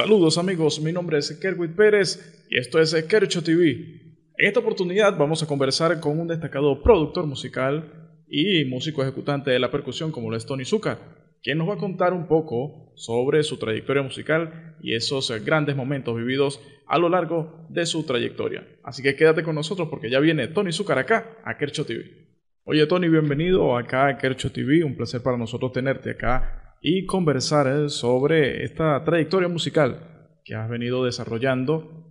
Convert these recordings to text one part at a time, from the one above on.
Saludos amigos, mi nombre es Kerwin Pérez y esto es Kercho TV. En esta oportunidad vamos a conversar con un destacado productor musical y músico ejecutante de la percusión como lo es Tony Zucker, quien nos va a contar un poco sobre su trayectoria musical y esos grandes momentos vividos a lo largo de su trayectoria. Así que quédate con nosotros porque ya viene Tony Zucker acá a Kercho TV. Oye Tony, bienvenido acá a Kercho TV, un placer para nosotros tenerte acá y conversar eh, sobre esta trayectoria musical que has venido desarrollando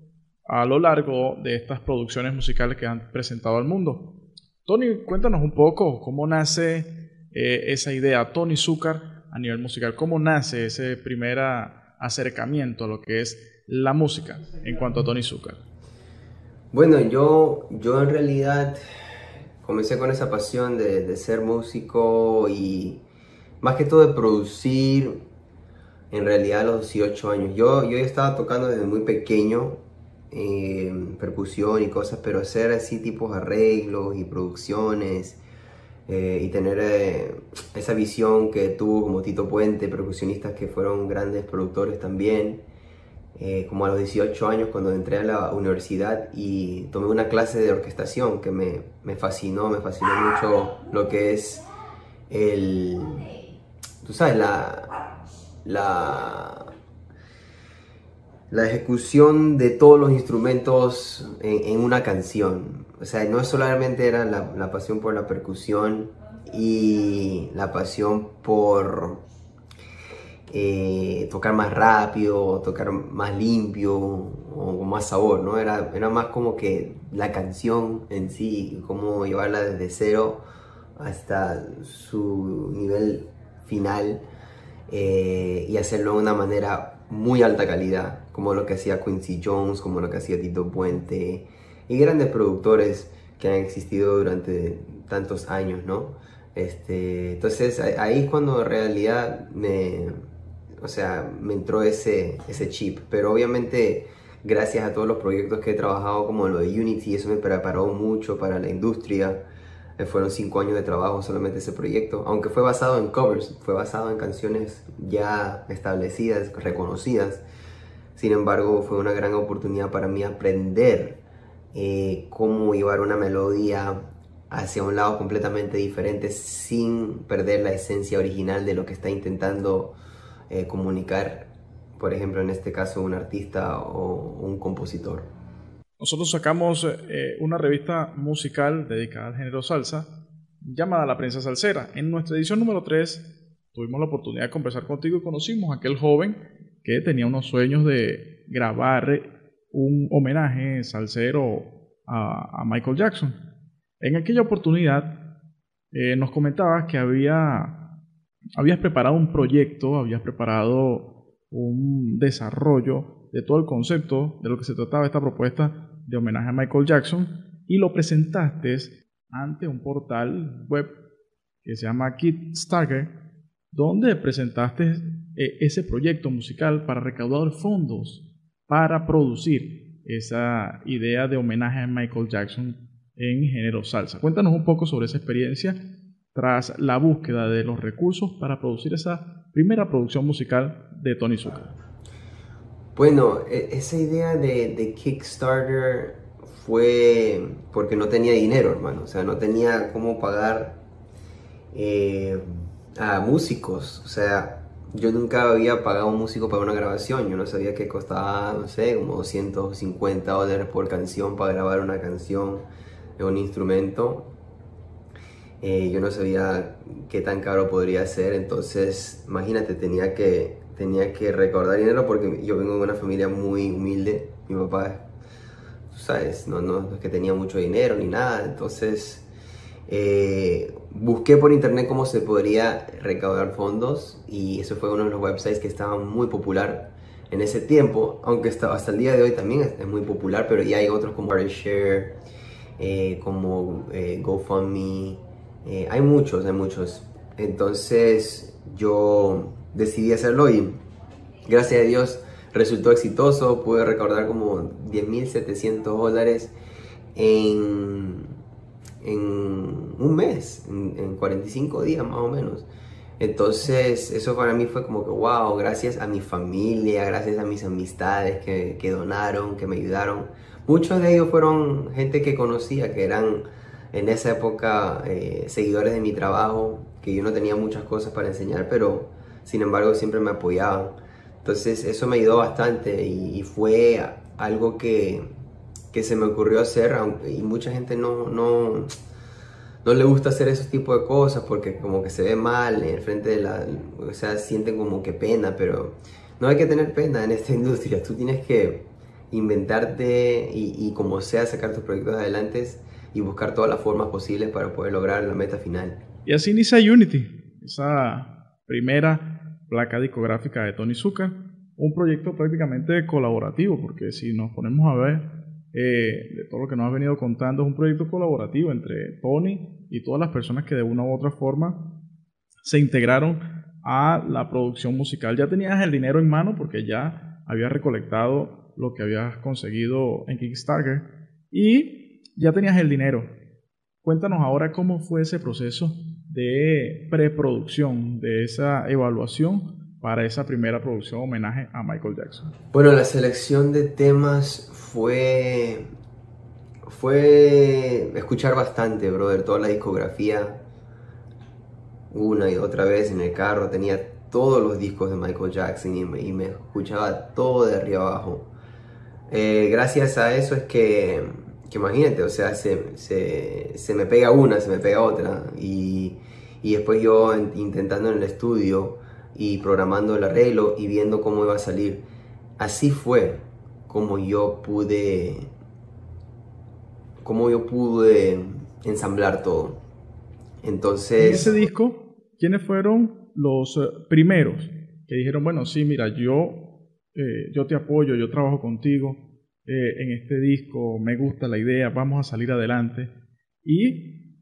a lo largo de estas producciones musicales que han presentado al mundo. Tony, cuéntanos un poco cómo nace eh, esa idea, Tony Zucker, a nivel musical, cómo nace ese primer acercamiento a lo que es la música en cuanto a Tony Zucker. Bueno, yo, yo en realidad comencé con esa pasión de ser músico y más que todo de producir en realidad a los 18 años. Yo, yo estaba tocando desde muy pequeño eh, percusión y cosas, pero hacer así tipos arreglos y producciones eh, y tener eh, esa visión que tuvo como Tito Puente, percusionistas que fueron grandes productores también. como a los 18 años cuando entré a la universidad y tomé una clase de orquestación que me, me fascinó, me fascinó mucho lo que es el, tú sabes, la, la, la ejecución de todos los instrumentos en, una canción. O sea, no solamente era la, pasión por la percusión y la pasión por eh, tocar más rápido, tocar más limpio o con más sabor, ¿no? Era, era más como que la canción en sí, cómo llevarla desde cero hasta su nivel final eh, y hacerlo de una manera muy alta calidad, como lo que hacía Quincy Jones, como lo que hacía Tito Puente y grandes productores que han existido durante tantos años, ¿no? Este, entonces ahí es cuando en realidad me, o sea, me entró ese, ese chip, pero obviamente gracias a todos los proyectos que he trabajado como lo de Unity, eso me preparó mucho para la industria, fueron cinco años de trabajo solamente ese proyecto, aunque fue basado en covers, fue basado en canciones ya establecidas, reconocidas. Sin embargo, fue una gran oportunidad para mí aprender eh, cómo llevar una melodía hacia un lado completamente diferente sin perder la esencia original de lo que está intentando eh, comunicar, por ejemplo, en este caso, un artista o un compositor. Nosotros sacamos eh, una revista musical dedicada al género salsa llamada La Prensa Salsera. En nuestra edición número 3 tuvimos la oportunidad de conversar contigo y conocimos a aquel joven que tenía unos sueños de grabar un homenaje salsero a, Michael Jackson. En aquella oportunidad eh, nos comentabas que había, habías preparado un proyecto, habías preparado un desarrollo de todo el concepto de lo que se trataba esta propuesta de homenaje a Michael Jackson y lo presentaste ante un portal web que se llama Kickstarter, donde presentaste eh, ese proyecto musical para recaudar fondos para producir esa idea de homenaje a Michael Jackson en género salsa. Cuéntanos un poco sobre esa experiencia tras la búsqueda de los recursos para producir esa primera producción musical de Tony Zucker. Bueno, e, esa idea de, Kickstarter fue porque no tenía dinero, hermano. O sea, no tenía cómo pagar eh, a músicos. O sea, yo nunca había pagado a un músico para una grabación. Yo no sabía que costaba, no sé, como 250 dólares por canción para grabar una canción de un instrumento. Eh, yo no sabía qué tan caro podría ser. Entonces, imagínate, tenía que tenía que recordar dinero porque yo vengo de una familia muy humilde. Mi papá, tú sabes, no, no, es que tenía mucho dinero ni nada. Entonces eh, busqué por internet cómo se podría recaudar fondos y eso fue uno de los websites que estaba muy popular en ese tiempo, aunque hasta, hasta el día de hoy también es, muy popular, pero ya hay otros como Share, eh, como eh, GoFundMe, hay muchos, hay muchos. Entonces yo decidí hacerlo y gracias a Dios resultó exitoso. Pude recaudar como 10.700 dólares en, en un mes, en, 45 días más o menos. Entonces, eso para mí fue como que, wow, gracias a mi familia, gracias a mis amistades que, que donaron, que me ayudaron. Muchos de ellos fueron gente que conocía, que eran en esa época eh, seguidores de mi trabajo, que yo no tenía muchas cosas para enseñar, pero sin embargo siempre me apoyaban. Entonces eso me ayudó bastante y, fue algo que, que, se me ocurrió hacer y mucha gente no, no, no le gusta hacer ese tipo de cosas porque como que se ve mal en frente de la... O sea, sienten como que pena, pero no hay que tener pena en esta industria. Tú tienes que inventarte y, y como sea sacar tus proyectos adelante y buscar todas las formas posibles para poder lograr la meta final. Y así inicia Unity, esa primera placa discográfica de Tony Zuka, un proyecto prácticamente colaborativo, porque si nos ponemos a ver eh, de todo lo que nos ha venido contando, es un proyecto colaborativo entre Tony y todas las personas que de una u otra forma se integraron a la producción musical. Ya tenías el dinero en mano porque ya habías recolectado lo que habías conseguido en Kickstarter y ya tenías el dinero. Cuéntanos ahora cómo fue ese proceso de preproducción, de esa evaluación para esa primera producción homenaje a Michael Jackson. Bueno, la selección de temas fue fue escuchar bastante, brother, toda la discografía una y otra vez en el carro, tenía todos los discos de Michael Jackson y me, escuchaba todo de arriba abajo. Eh, gracias a eso es que que imagínate, o sea, se, se, se, me pega una, se me pega otra. Y, y después yo intentando en el estudio y programando el arreglo y viendo cómo iba a salir. Así fue como yo pude, como yo pude ensamblar todo. Entonces... En ese disco, ¿quiénes fueron los eh, primeros que dijeron, bueno, sí, mira, yo, eh, yo te apoyo, yo trabajo contigo, eh, en este disco, me gusta la idea, vamos a salir adelante. ¿Y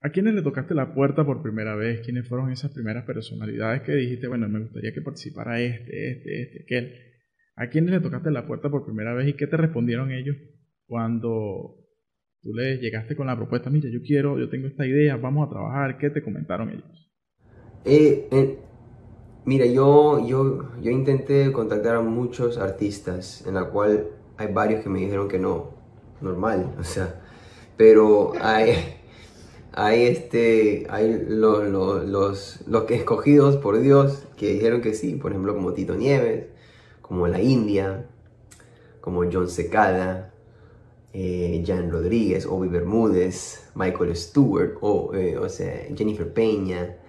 a quiénes le tocaste la puerta por primera vez? ¿Quiénes fueron esas primeras personalidades que dijiste, bueno, me gustaría que participara este, este, este, aquel? ¿A quiénes le tocaste la puerta por primera vez y qué te respondieron ellos cuando tú les llegaste con la propuesta? Mira, yo quiero, yo tengo esta idea, vamos a trabajar. ¿Qué te comentaron ellos? Eh, eh Mira, yo, yo, yo intenté contactar a muchos artistas, en la cual hay varios que me dijeron que no, normal, o sea, pero hay, hay, este, hay los, los, que escogidos por Dios que dijeron que sí, por ejemplo, como Tito Nieves, como La India, como John Secada, eh, Jan Rodríguez, Obi Bermúdez, Michael Stewart, o, eh, o sea, Jennifer Peña,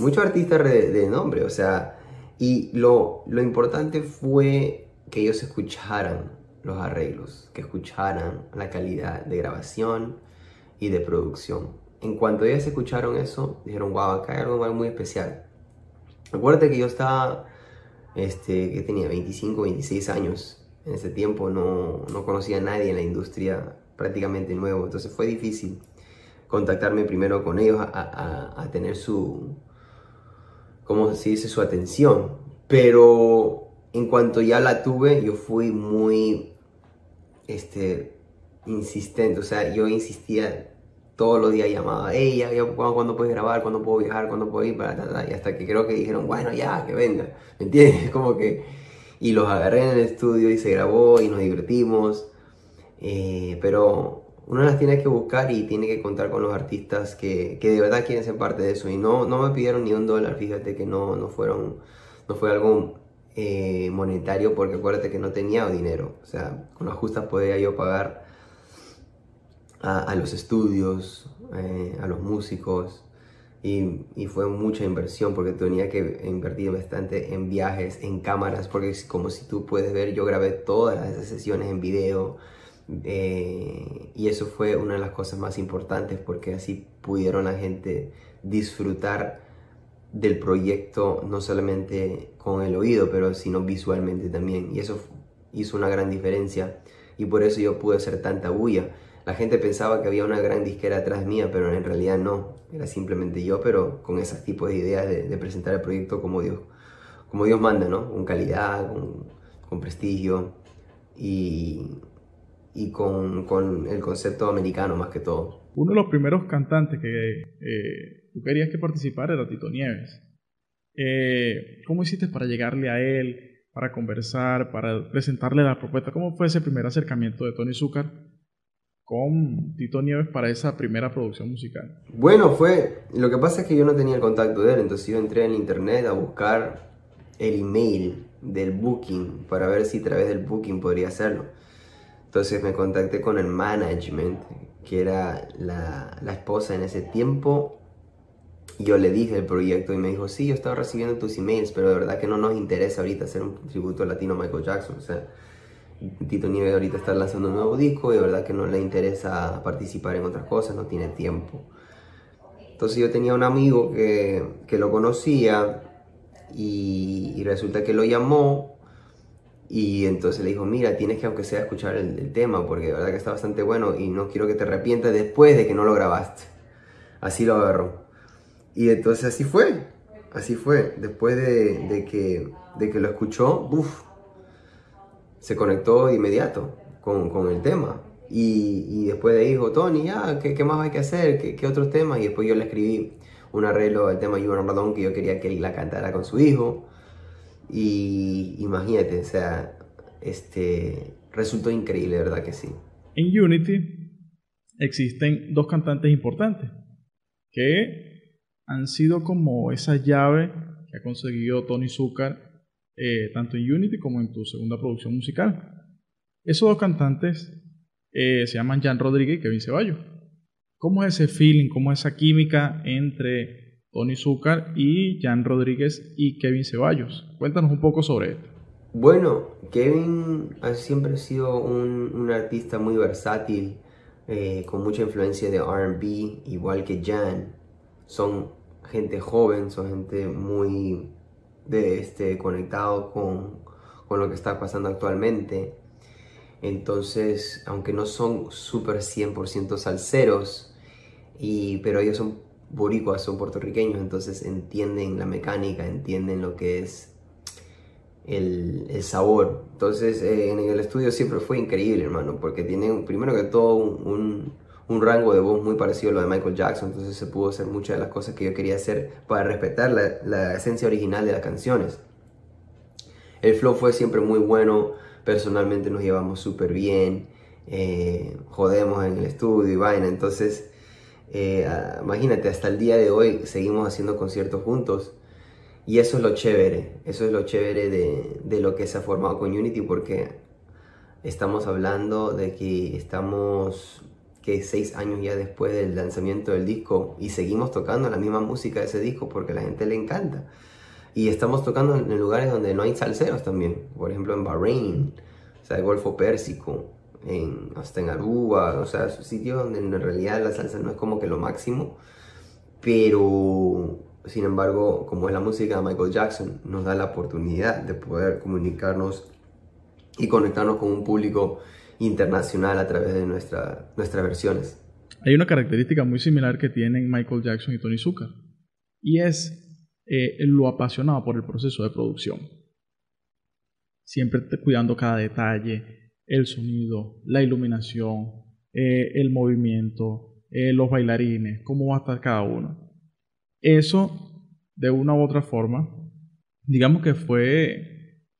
muchos artistas de, nombre, o sea, y lo, lo importante fue que ellos escucharan los arreglos, que escucharan la calidad de grabación y de producción. En cuanto ellos escucharon eso, dijeron, wow, acá hay algo muy especial. Acuérdate que yo estaba, este, que tenía 25, 26 años. En ese tiempo no, no conocía a nadie en la industria prácticamente nuevo. Entonces fue difícil contactarme primero con ellos a, a tener su, como se dice, su atención. Pero en cuanto ya la tuve, yo fui muy este, insistente. O sea, yo insistía todos los días, llamaba a ella, ¿cuándo, puedes grabar? ¿Cuándo puedo viajar? ¿Cuándo puedo ir? Para, y hasta que creo que dijeron, bueno, ya, que venga. ¿Me entiendes? Como que... Y los agarré en el estudio y se grabó y nos divertimos. Eh, pero uno las tiene que buscar y tiene que contar con los artistas que, que, de verdad quieren ser parte de eso. Y no, no me pidieron ni un dólar, fíjate que no, no, fueron, no fue algo eh, monetario porque acuérdate que no tenía dinero. O sea, con las justas podía yo pagar a, los estudios, eh, a los músicos. Y, y, fue mucha inversión porque tenía que invertir bastante en viajes, en cámaras, porque como si tú puedes ver, yo grabé todas las sesiones en video eh, y eso fue una de las cosas más importantes porque así pudieron la gente disfrutar del proyecto no solamente con el oído, pero sino visualmente también. Y eso hizo una gran diferencia y por eso yo pude hacer tanta bulla. La gente pensaba que había una gran disquera atrás mía, pero en realidad no. Era simplemente yo, pero con ese tipo de ideas de, presentar el proyecto como Dios, como Dios manda, ¿no? Con calidad, con, con prestigio. Y, y con, con, el concepto americano más que todo. Uno de los primeros cantantes que eh, tú querías que participara era Tito Nieves. Eh, ¿Cómo hiciste para llegarle a él, para conversar, para presentarle la propuesta? ¿Cómo fue ese primer acercamiento de Tony Zucker con Tito Nieves para esa primera producción musical? Bueno, fue. Lo que pasa es que yo no tenía el contacto de él, entonces yo entré en internet a buscar el email del booking para ver si a través del booking podría hacerlo. Entonces me contacté con el management, que era la, la esposa en ese tiempo. Yo le dije el proyecto y me dijo, sí, yo estaba recibiendo tus emails, pero de verdad que no nos interesa ahorita hacer un tributo latino a Michael Jackson. O sea, Tito Nieves ahorita está lanzando un nuevo disco y de verdad que no le interesa participar en otras cosas, no tiene tiempo. Entonces yo tenía un amigo que, que lo conocía y, resulta que lo llamó y entonces le dijo, mira, tienes que aunque sea escuchar el, tema porque de verdad que está bastante bueno y no quiero que te arrepientas después de que no lo grabaste. Así lo agarró. Y entonces así fue, así fue. Después de, de que, de que lo escuchó, uff, se conectó de inmediato con, con el tema. Y, y, después de ahí dijo, Tony, ya, ¿qué, ¿qué, más hay que hacer? ¿Qué, ¿Qué, otros temas? Y después yo le escribí un arreglo al tema You Ramadan que yo quería que él la cantara con su hijo. Y imagínate, o sea, este, resultó increíble, ¿verdad que sí? En Unity existen dos cantantes importantes que han sido como esa llave que ha conseguido Tony Zucker eh, tanto en Unity como en tu segunda producción musical. Esos dos cantantes eh, se llaman Jan Rodríguez y Kevin Ceballos. ¿Cómo es ese feeling, cómo es esa química entre Tony Zucker y Jan Rodríguez y Kevin Ceballos? Cuéntanos un poco sobre esto. Bueno, Kevin ha siempre sido un, artista muy versátil, eh, con mucha influencia de RB, igual que Jan. Son gente joven, son gente muy de este, conectado con, con lo que está pasando actualmente. Entonces, aunque no son súper 100% salseros, pero ellos son boricuas, son puertorriqueños, entonces entienden la mecánica, entienden lo que es el, el sabor. Entonces, eh, en el estudio siempre fue increíble, hermano, porque tienen, primero que todo, un un rango de voz muy parecido a lo de Michael Jackson, entonces se pudo hacer muchas de las cosas que yo quería hacer para respetar la, esencia original de las canciones. El flow fue siempre muy bueno, personalmente nos llevamos súper bien, eh, jodemos en el estudio y vaina, entonces eh, imagínate, hasta el día de hoy seguimos haciendo conciertos juntos. Y eso es lo chévere, eso es lo chévere de, de lo que se ha formado con Unity porque estamos hablando de que estamos que seis años ya después del lanzamiento del disco y seguimos tocando la misma música de ese disco porque a la gente le encanta. Y estamos tocando en lugares donde no hay salseros también, por ejemplo en Bahrein, o sea, el Golfo Pérsico, en, hasta en Aruba, o sea, sitios donde en realidad la salsa no es como que lo máximo, pero sin embargo, como es la música de Michael Jackson, nos da la oportunidad de poder comunicarnos y conectarnos con un público internacional a través de nuestra, nuestras versiones. Hay una característica muy similar que tienen Michael Jackson y Tony Zucker, y es eh, lo apasionado por el proceso de producción. Siempre cuidando cada detalle, el sonido, la iluminación, eh, el movimiento, eh, los bailarines, cómo va a estar cada uno. Eso, de una u otra forma, digamos que fue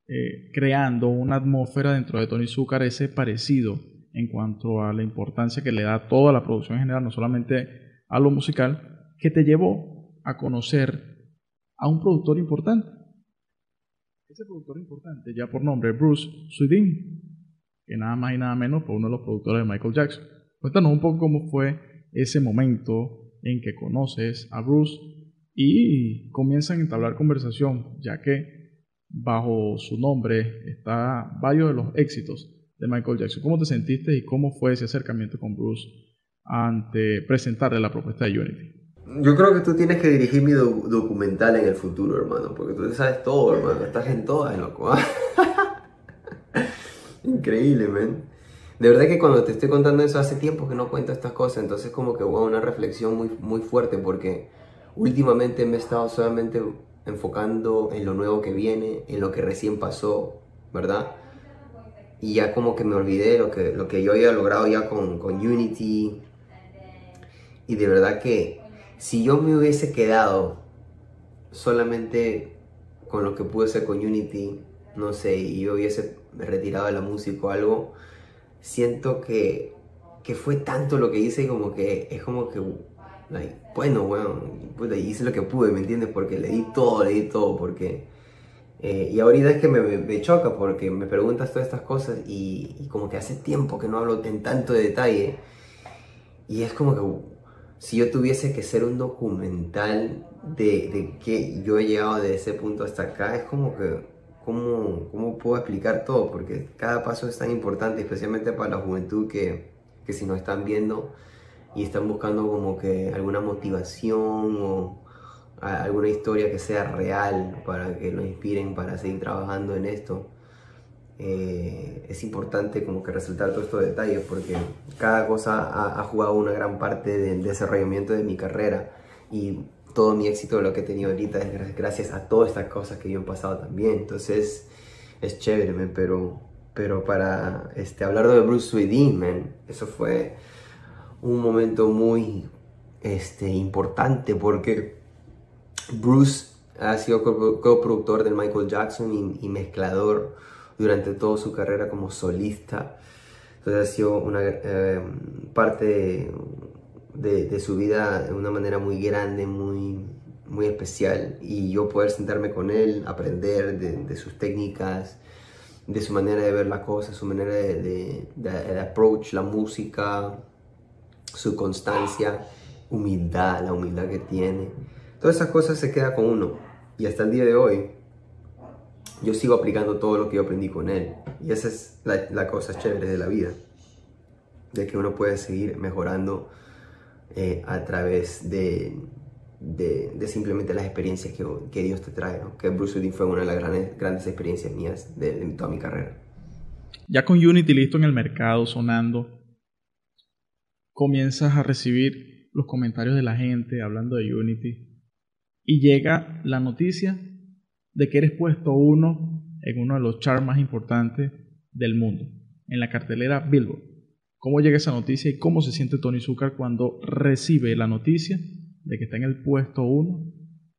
eh, creando una atmósfera dentro de Tony Zucker ese parecido en cuanto a la importancia que le da toda la producción en general, no solamente a lo musical, que te llevó a conocer a un productor importante. Ese productor importante, ya por nombre, Bruce Swedin, que nada más y nada menos fue uno de los productores de Michael Jackson. Cuéntanos un poco cómo fue ese momento en que conoces a Bruce y comienzan a entablar conversación, ya que bajo su nombre está varios de los éxitos de Michael Jackson. ¿Cómo te sentiste y cómo fue ese acercamiento con Bruce ante presentarle la propuesta de Unity? Yo creo que tú tienes que dirigir mi documental en el futuro, hermano, porque tú sabes todo, hermano, estás en todas, loco. ¿ah? Increíble, man. De verdad que cuando te estoy contando eso hace tiempo que no cuento estas cosas, entonces como que hubo una reflexión muy, muy fuerte porque últimamente me he estado solamente enfocando en lo nuevo que viene, en lo que recién pasó, ¿verdad? y ya como que me olvidé lo que, lo que yo había logrado ya con, con Unity. Y de verdad que si yo me hubiese quedado solamente con lo que pude hacer con Unity, no sé, y yo hubiese retirado de la música o algo, siento que, que fue tanto lo que hice como que es como que, bueno, bueno, hice lo que pude, ¿me entiendes? Porque le di todo, le di todo, porque eh, y ahorita es que me, choca porque me preguntas todas estas cosas y, como que hace tiempo que no hablo en tanto detalle. Y es como que si yo tuviese que ser un documental de, de que yo he llegado de ese punto hasta acá, es como que, ¿cómo, ¿cómo puedo explicar todo? Porque cada paso es tan importante, especialmente para la juventud que, que si nos están viendo y están buscando como que alguna motivación o alguna historia que sea real para que los inspiren para seguir trabajando en esto. Eh, es importante como que resaltar todos estos detalles porque cada cosa ha, jugado una gran parte del desarrollamiento de mi carrera y todo mi éxito lo que he tenido ahorita es gracias a todas estas cosas que yo he pasado también. Entonces es chévere, pero, pero para este, hablar de Bruce Sweden, man, eso fue un momento muy este, importante porque Bruce ha sido coproductor de Michael Jackson y, mezclador durante toda su carrera como solista. Entonces ha sido una eh, parte de, su vida de una manera muy grande, muy, muy especial. Y yo poder sentarme con él, aprender de, sus técnicas, de su manera de ver las cosas, su manera de, de approach la música, su constancia, humildad, la humildad que tiene Todas esas cosas se queda con uno. Y hasta el día de hoy, yo sigo aplicando todo lo que yo aprendí con él. Y esa es la, cosa chévere de la vida. De que uno puede seguir mejorando eh, a través de, de, simplemente las experiencias que, que Dios te trae. Que Bruce Lee fue una de las grandes, grandes experiencias mías de, de toda mi carrera. Ya con Unity listo en el mercado, sonando, comienzas a recibir los comentarios de la gente hablando de Unity y llega la noticia de que eres puesto uno en uno de los charts más importantes del mundo, en la cartelera Billboard. ¿Cómo llega esa noticia y cómo se siente Tony Zucker cuando recibe la noticia de que está en el puesto uno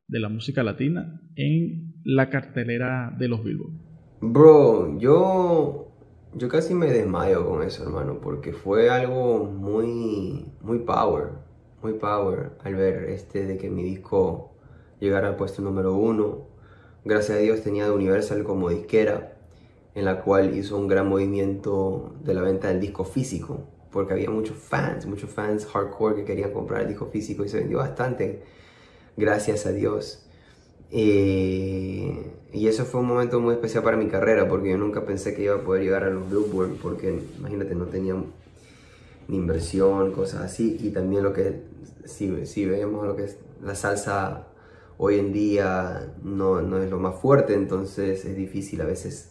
de la música latina en la cartelera de los Billboard? Bro, yo, yo casi me desmayo con eso, hermano, porque fue algo muy, muy power, muy power al ver este de que mi disco llegar al puesto número uno. Gracias a Dios tenía de Universal como disquera, en la cual hizo un gran movimiento de la venta del disco físico, porque había muchos fans, muchos fans hardcore que querían comprar el disco físico y se vendió bastante, gracias a Dios. Eh, y eso fue un momento muy especial para mi carrera, porque yo nunca pensé que iba a poder llegar a los Billboard, porque imagínate, no tenía ni inversión, cosas así, y también lo que, si, si vemos lo que es la salsa hoy en día no, no, es lo más fuerte, entonces es difícil a veces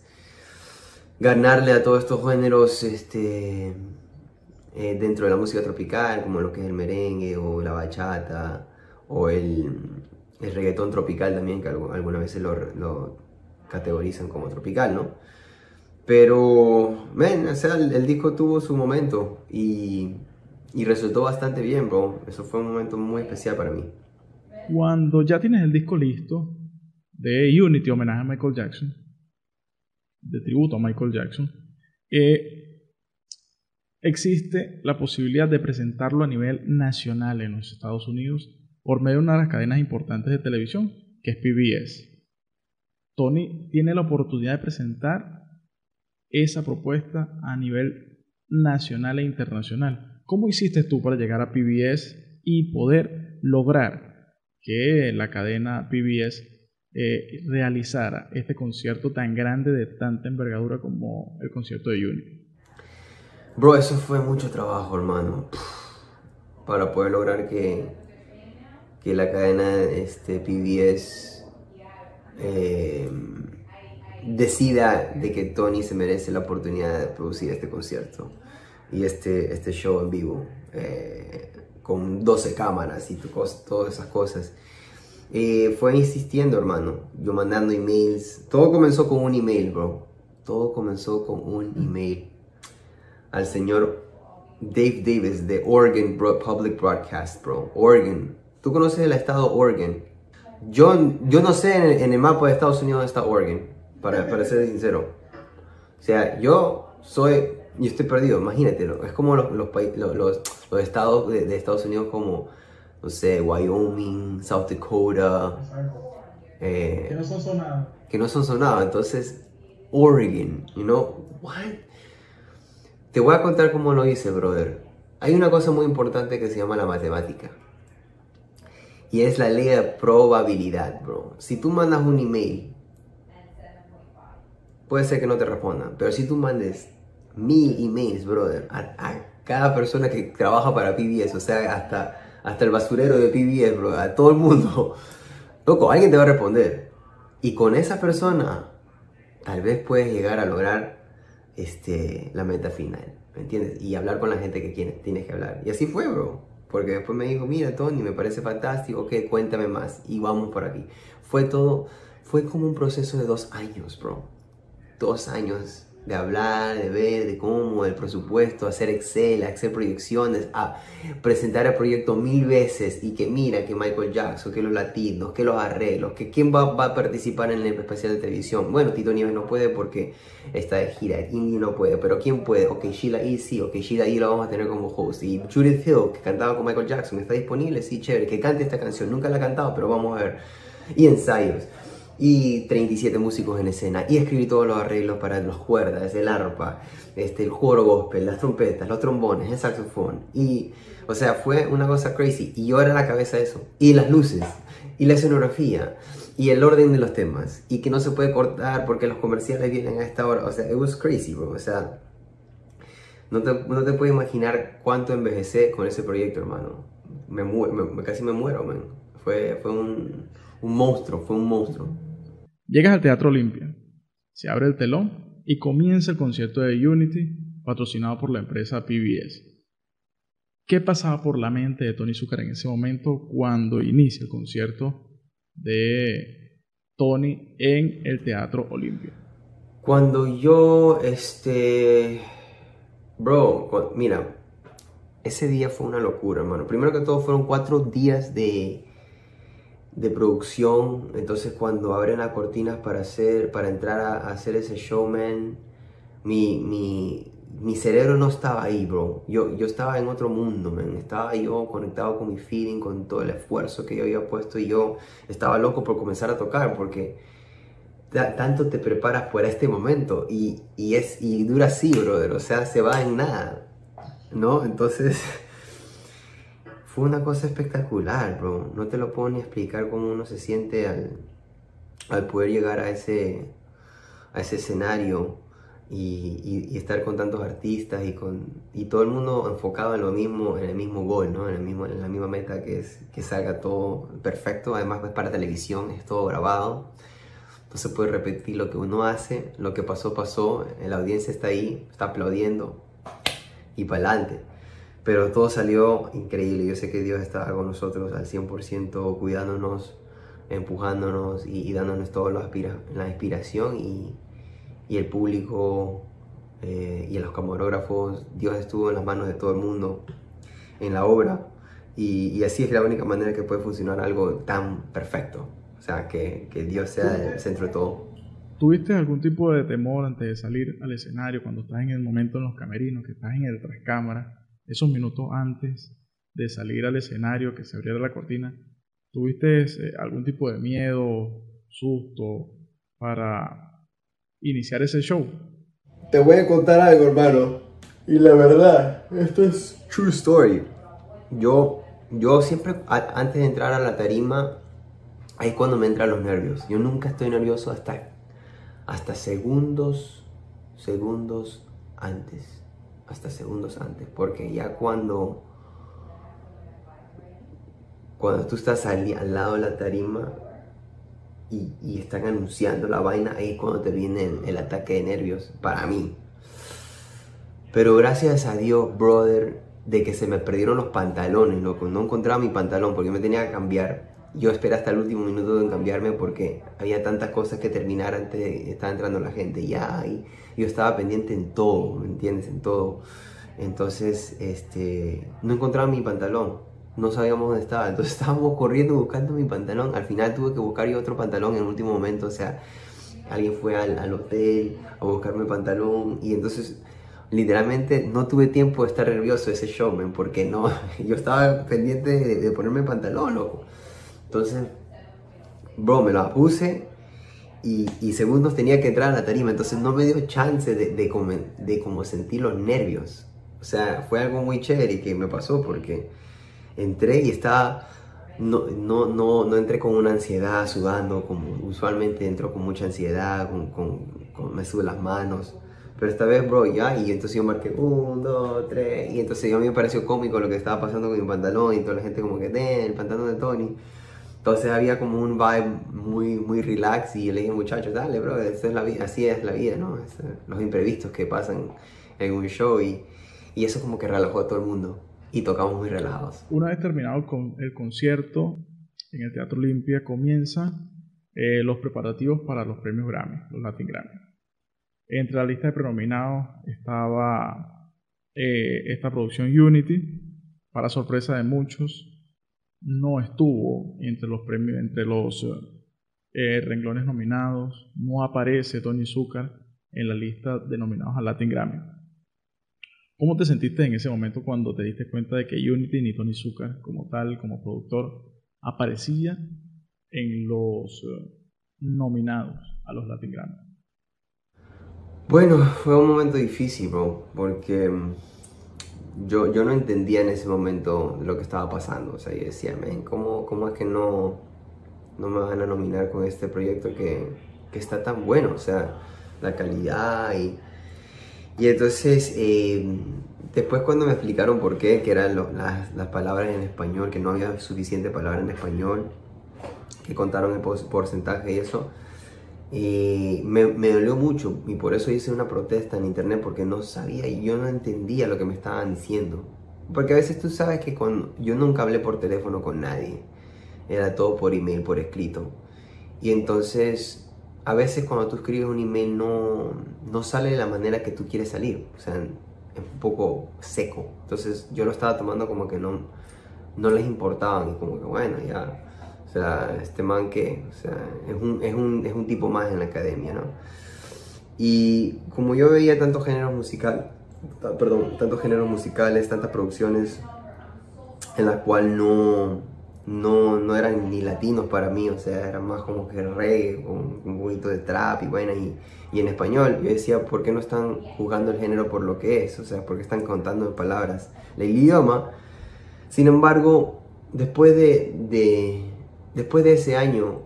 ganarle a todos estos géneros este, eh, dentro de la música tropical, como lo que es el merengue o la bachata o el, el reggaetón tropical también, que algunas veces lo, categorizan como tropical, ¿no? Pero, ven, o sea, el, disco tuvo su momento y, y resultó bastante bien, bro. Eso fue un momento muy especial para mí. Cuando ya tienes el disco listo de Unity, homenaje a Michael Jackson, de tributo a Michael Jackson, eh, existe la posibilidad de presentarlo a nivel nacional en los Estados Unidos por medio de una de las cadenas importantes de televisión, que es PBS. Tony tiene la oportunidad de presentar esa propuesta a nivel nacional e internacional. ¿Cómo hiciste tú para llegar a PBS y poder lograr que la cadena PBS eh, realizara este concierto tan grande de tanta envergadura como el concierto de Unity. Bro, eso fue mucho trabajo, hermano, para poder lograr que, que la cadena este, PBS eh, decida de que Tony se merece la oportunidad de producir este concierto y este, este show en vivo. Eh, con 12 cámaras y todas esas cosas. Eh, fue insistiendo, hermano. Yo mandando emails. Todo comenzó con un email, bro. todo comenzó con un email al señor Dave Davis de Oregon Public Broadcast, bro. Oregon. ¿Tú conoces el estado Oregon? Yo, yo no sé en el, mapa de Estados Unidos dónde está Oregon, para, para ser sincero. O sea, yo soy, yo estoy perdido, imagínate, es como los, los, los, los estados de, Estados Unidos como, no sé, Wyoming, South Dakota. Eh, que no son sonados. Que no son sonados, entonces, Oregon, you know, what? Te voy a contar cómo lo hice, brother. Hay una cosa muy importante que se llama la matemática. Y es la ley de probabilidad, bro. Si tú mandas un email, puede ser que no te respondan. Pero si tú mandes mil emails, brother, a, cada persona que trabaja para PBS, o sea, hasta, hasta el basurero de PBS, bro, a todo el mundo, loco, alguien te va a responder. Y con esa persona, tal vez puedes llegar a lograr este, la meta final, ¿me entiendes? Y hablar con la gente que tienes que hablar. Y así fue, bro. Porque después me dijo, mira, Tony, me parece fantástico, ok, cuéntame más. Y vamos por aquí. Fue todo, fue como un proceso de dos años, bro. Dos años de hablar, de ver, de cómo, el presupuesto, hacer Excel, hacer proyecciones, a presentar el proyecto mil veces y que mira que Michael Jackson, que los latinos, que los arreglos, que quién va, va a participar en el especial de televisión. Bueno, Tito Nieves no puede porque está de gira, Indy no puede, pero ¿quién puede? Ok, Sheila E. sí, ok, Sheila E. lo vamos a tener como host. Y Judith Hill, que cantaba con Michael Jackson, ¿está disponible? Sí, chévere, que cante esta canción, nunca la ha cantado, pero vamos a ver. Y ensayos y 37 músicos en escena. Y escribí todos los arreglos para las cuerdas, el arpa, este, el coro gospel, las trompetas, los trombones, el saxofón. Y o sea, fue una cosa crazy. Y yo era la cabeza de eso. Y las luces y la escenografía y el orden de los temas. Y que no se puede cortar porque los comerciales vienen a esta hora, o sea, it was crazy, bro, o sea, no te, no te puedes imaginar cuánto envejecé con ese proyecto, hermano. Me, me, casi me muero, man. Fue, fue un, un monstruo, fue un monstruo. Llegas al Teatro Olimpia, se abre el telón y comienza el concierto de Unity patrocinado por la empresa PBS. ¿Qué pasaba por la mente de Tony Zucker en ese momento cuando inicia el concierto de Tony en el Teatro Olimpia? Cuando yo, este, bro, mira, ese día fue una locura, hermano. Primero que todo fueron cuatro días de de producción. Entonces cuando abren las cortinas para, hacer, para entrar a, hacer ese showman, mi, mi, mi, cerebro no estaba ahí, bro. Yo, yo estaba en otro mundo, man. Estaba yo conectado con mi feeling, con todo el esfuerzo que yo había puesto y yo estaba loco por comenzar a tocar porque tanto te preparas para este momento y, y, es, y dura así, brother. O sea, se va en nada, ¿no? Entonces... fue una cosa espectacular, bro. No te lo puedo ni explicar cómo uno se siente al, poder llegar a ese, a ese escenario y, estar con tantos artistas y, con, y todo el mundo enfocado en lo mismo, en el mismo gol, ¿no? en, el mismo, en la misma meta que es que salga todo perfecto. Además es para televisión, es todo grabado. No se puede repetir lo que uno hace, lo que pasó, pasó, la audiencia está ahí, está aplaudiendo y para adelante. Pero todo salió increíble. Yo sé que Dios estaba con nosotros al 100%, cuidándonos, empujándonos y, dándonos toda la, inspiración y, y, el público eh, y los camarógrafos. Dios estuvo en las manos de todo el mundo en la obra. Y, y, así es la única manera que puede funcionar algo tan perfecto. O sea, que, que Dios sea el centro de todo. ¿Tuviste algún tipo de temor antes de salir al escenario cuando estás en el momento en los camerinos, que estás en el tras cámara? Esos minutos antes de salir al escenario, que se abriera la cortina, ¿tuviste eh, algún tipo de miedo, susto para iniciar ese show? Te voy a contar algo, hermano. Y la verdad, esto es true story. Yo, yo siempre, antes de entrar a la tarima, ahí es cuando me entran los nervios. Yo nunca estoy nervioso hasta, hasta segundos, segundos antes hasta segundos antes, porque ya cuando cuando tú estás al, lado de la tarima y, están anunciando la vaina, ahí es cuando te viene el, ataque de nervios, para mí. Pero gracias a Dios, brother, de que se me perdieron los pantalones, loco. No encontraba mi pantalón porque me tenía que cambiar. Yo esperé hasta el último minuto en cambiarme porque había tantas cosas que terminar antes de estaba entrando la gente ya y yo estaba pendiente en todo, ¿me entiendes? En todo. Entonces, este, no encontraba mi pantalón, no sabíamos dónde estaba, entonces estábamos corriendo buscando mi pantalón. Al final tuve que buscar yo otro pantalón en el último momento, o sea, alguien fue al, al hotel a buscarme el pantalón y entonces literalmente no tuve tiempo de estar nervioso ese showman porque no, yo estaba pendiente de, de ponerme el pantalón, loco. Entonces, bro, me lo puse y, y, segundos tenía que entrar a la tarima, entonces no me dio chance de, de, como, de como sentir los nervios. O sea, fue algo muy chévere que me pasó porque entré y estaba, no, no, no, no entré con una ansiedad, sudando, como usualmente entro con mucha ansiedad, con, con, con me suben las manos. Pero esta vez, bro, ya, y entonces yo marqué un, dos, tres, y entonces a mí me pareció cómico lo que estaba pasando con mi pantalón y toda la gente como que, ten, el pantalón de Tony. Entonces había como un vibe muy, muy relax y le dije, muchachos, dale, bro, es la vida, así es la vida, ¿no? Es, los imprevistos que pasan en un show y, y eso como que relajó a todo el mundo y tocamos muy relajados. Una vez terminado con el concierto en el Teatro Olimpia, comienzan eh, los preparativos para los premios Grammy, los Latin Grammy. Entre la lista de prenominados estaba eh, esta producción Unity, para sorpresa de muchos, no estuvo entre los premios, entre los eh, renglones nominados, no aparece Tony Zucker en la lista de nominados al Latin Grammy. ¿Cómo te sentiste en ese momento cuando te diste cuenta de que Unity ni Tony Zucker, como tal, como productor, aparecía en los nominados a los Latin Grammy? Bueno, fue un momento difícil, bro, porque yo, yo no entendía en ese momento lo que estaba pasando. O sea, yo decía, man, ¿cómo, cómo es que no, no me van a nominar con este proyecto que, que está tan bueno? O sea, la calidad y... Y entonces, eh, después cuando me explicaron por qué, que eran las, las, palabras en español, que no había suficiente palabra en español, que contaron el porcentaje y eso, y me, me, dolió mucho y por eso hice una protesta en internet porque no sabía y yo no entendía lo que me estaban diciendo. Porque a veces tú sabes que con, yo nunca hablé por teléfono con nadie, era todo por email, por escrito. Y entonces a veces cuando tú escribes un email no, no sale de la manera que tú quieres salir, o sea, es un poco seco. Entonces yo lo estaba tomando como que no, no les importaba y como que bueno, ya o sea, este man que, o sea, es un, es un, es un tipo más en la academia, ¿no? Y como yo veía tantos géneros musical, perdón, tantos géneros musicales, tantas producciones en las cuales no, no, no eran ni latinos para mí, o sea, eran más como que reggae, con un poquito de trap y bueno, y, y, en español. Yo decía, ¿por qué no están juzgando el género por lo que es? O sea, ¿por qué están contando en palabras el idioma? Sin embargo, después de, de Después de ese año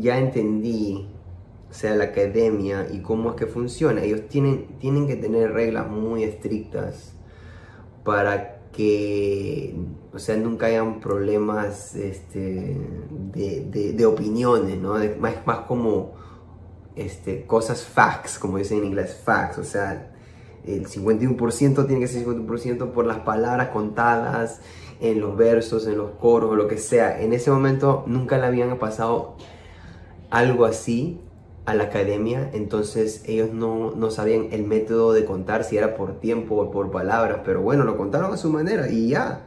ya entendí, o sea, la academia y cómo es que funciona. Ellos tienen, tienen que tener reglas muy estrictas para que, o sea, nunca hayan problemas este, de, de, opiniones, ¿no? Más, más como este, cosas facts, como dicen en inglés, facts, o sea, el 51% tiene que ser 51% por las palabras contadas en los versos, en los coros o lo que sea. En ese momento nunca le habían pasado algo así a la academia, entonces ellos no, no, sabían el método de contar, si era por tiempo o por palabras, pero bueno, lo contaron a su manera y ya.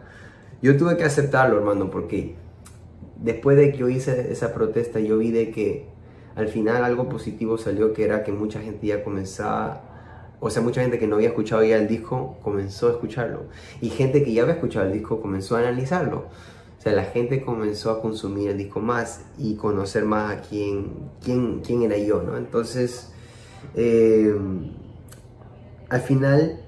Yo tuve que aceptarlo, hermano, porque después de que yo hice esa protesta, yo vi de que al final algo positivo salió, que era que mucha gente ya comenzaba o sea, mucha gente que no había escuchado ya el disco comenzó a escucharlo. Y gente que ya había escuchado el disco comenzó a analizarlo. O sea, la gente comenzó a consumir el disco más y conocer más a quién, quién, quién era yo, ¿no? Entonces, eh, al final,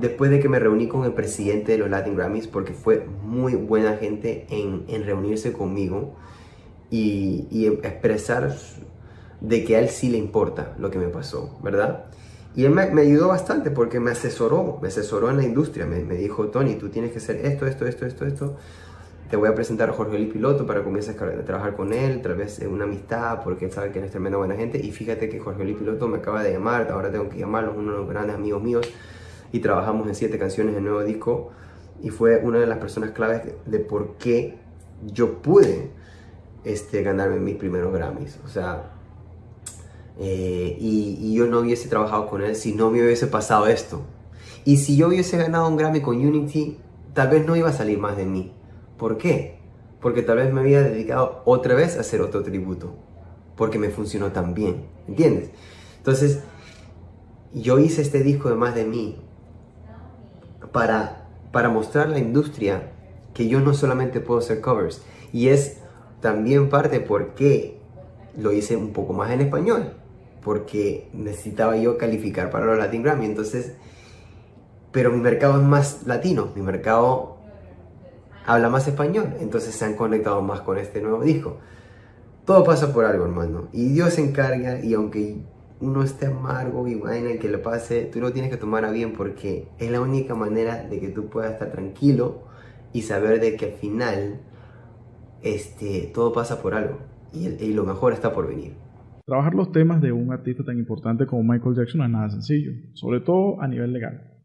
después de que me reuní con el presidente de los Latin Grammys, porque fue muy buena gente en, en reunirse conmigo y, y expresar de que a él sí le importa lo que me pasó, ¿verdad? Y él me, ayudó bastante porque me asesoró, me asesoró en la industria. Me, me, dijo, Tony, tú tienes que hacer esto, esto, esto, esto, esto. Te voy a presentar a Jorge Luis Piloto para que comiences a trabajar con él, tal vez una amistad, porque él sabe que eres tremenda buena gente. Y fíjate que Jorge Luis Piloto me acaba de llamar, ahora tengo que llamarlo, uno de los grandes amigos míos. Y trabajamos en siete canciones del nuevo disco. Y fue una de las personas claves de por qué yo pude este, ganarme mis primeros Grammys. O sea, eh, y, y, yo no hubiese trabajado con él si no me hubiese pasado esto. Y si yo hubiese ganado un Grammy con Unity, tal vez no iba a salir más de mí. ¿Por qué? Porque tal vez me había dedicado otra vez a hacer otro tributo. Porque me funcionó tan bien. ¿Entiendes? Entonces, yo hice este disco de más de mí para, para mostrar a la industria que yo no solamente puedo hacer covers. Y es también parte porque lo hice un poco más en español. Porque necesitaba yo calificar para los Latin Grammy. Entonces, pero mi mercado es más latino. Mi mercado habla más español. Entonces se han conectado más con este nuevo disco. Todo pasa por algo, hermano. Y Dios se encarga. Y aunque uno esté amargo y vaina que le pase, tú lo tienes que tomar a bien porque es la única manera de que tú puedas estar tranquilo y saber de que al final este, todo pasa por algo y, y lo mejor está por venir. Trabajar los temas de un artista tan importante como Michael Jackson no es nada sencillo, sobre todo a nivel legal.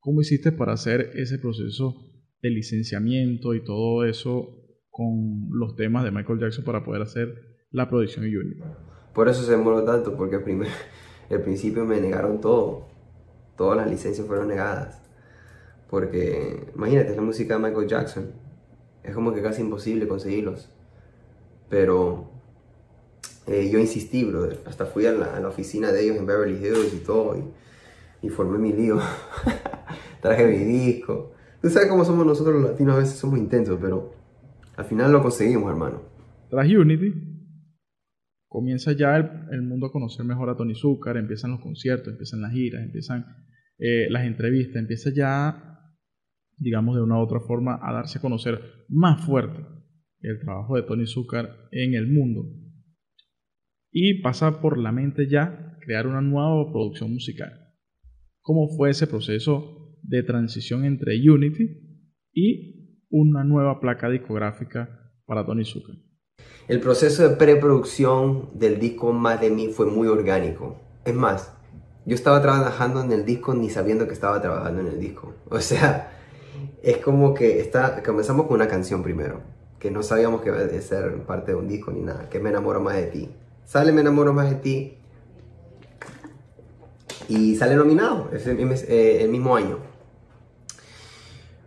¿Cómo hiciste para hacer ese proceso de licenciamiento y todo eso con los temas de Michael Jackson para poder hacer la producción Unity? Por eso se demoró tanto, porque al, principio me negaron todo. Todas las licencias fueron negadas. Porque, imagínate, es la música de Michael Jackson. Es como que casi imposible conseguirlos. Pero eh, yo insistí, brother. Hasta fui a la, oficina de ellos en Beverly Hills y todo. Y, formé mi lío. Traje mi disco. Tú sabes cómo somos nosotros los latinos, a veces somos intensos, pero al final lo conseguimos, hermano. Traje Unity comienza ya el, mundo a conocer mejor a Tony Zucker, empiezan los conciertos, empiezan las giras, empiezan eh, las entrevistas, empieza ya, digamos de una u otra forma, a darse a conocer más fuerte el trabajo de Tony Zucker en el mundo. Y pasa por la mente ya crear una nueva producción musical. ¿Cómo fue ese proceso de transición entre Unity y una nueva placa discográfica para Tony Zucker? El proceso de preproducción del disco Más de mí fue muy orgánico. Es más, yo estaba trabajando en el disco ni sabiendo que estaba trabajando en el disco. O sea, es como que está, comenzamos con una canción primero, que no sabíamos que iba a ser parte de un disco ni nada, que me enamoro más de ti. Sale Me enamoro más de ti y sale nominado eh, el mismo año.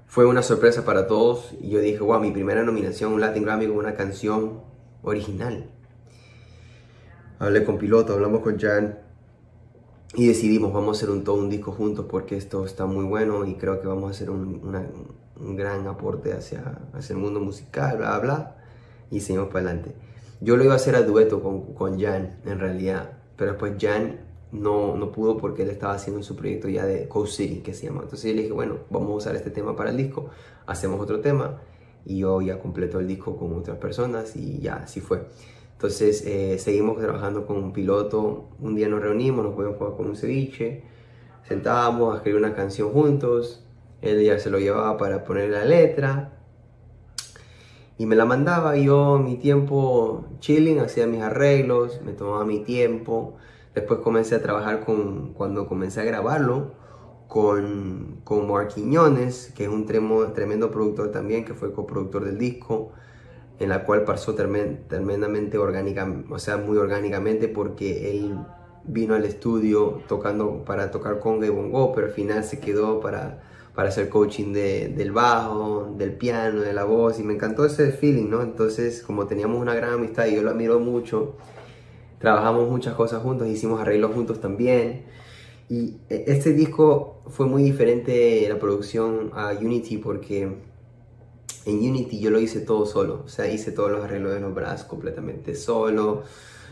Fue una sorpresa para todos y yo dije, wow, mi primera nominación, un Latin Grammy con una canción original. Hablé con Piloto, hablamos con Jan y decidimos, vamos a hacer un, todo un disco juntos porque esto está muy bueno y creo que vamos a hacer un, gran aporte hacia, hacia, el mundo musical, bla, bla, y seguimos para adelante. Yo lo iba a hacer a dueto con, con Jan, en realidad, pero después Jan no, no pudo porque él estaba haciendo su proyecto ya de Coast City, que se llama. Entonces yo le dije, bueno, vamos a usar este tema para el disco, hacemos otro tema y yo ya completo el disco con otras personas y ya así fue. Entonces eh, seguimos trabajando con un piloto, un día nos reunimos, nos podemos jugar con un ceviche, sentábamos a escribir una canción juntos, él ya se lo llevaba para poner la letra y me la mandaba yo mi tiempo chilling, hacía mis arreglos, me tomaba mi tiempo, después comencé a trabajar con, cuando comencé a grabarlo, con, con Marquiñones, que es un tremendo productor también, que fue coproductor del disco, en la cual pasó tremendamente orgánica, o sea, muy orgánicamente, porque él vino al estudio tocando para tocar conga y bongo, pero al final se quedó para, para hacer coaching de, del bajo, del piano, de la voz, y me encantó ese feeling, ¿no? Entonces, como teníamos una gran amistad y yo lo admiro mucho, trabajamos muchas cosas juntos, hicimos arreglos juntos también. Y e, este disco fue muy diferente la producción a Unity porque en Unity yo lo hice todo solo, o sea, hice todos los arreglos de los brazos completamente solo.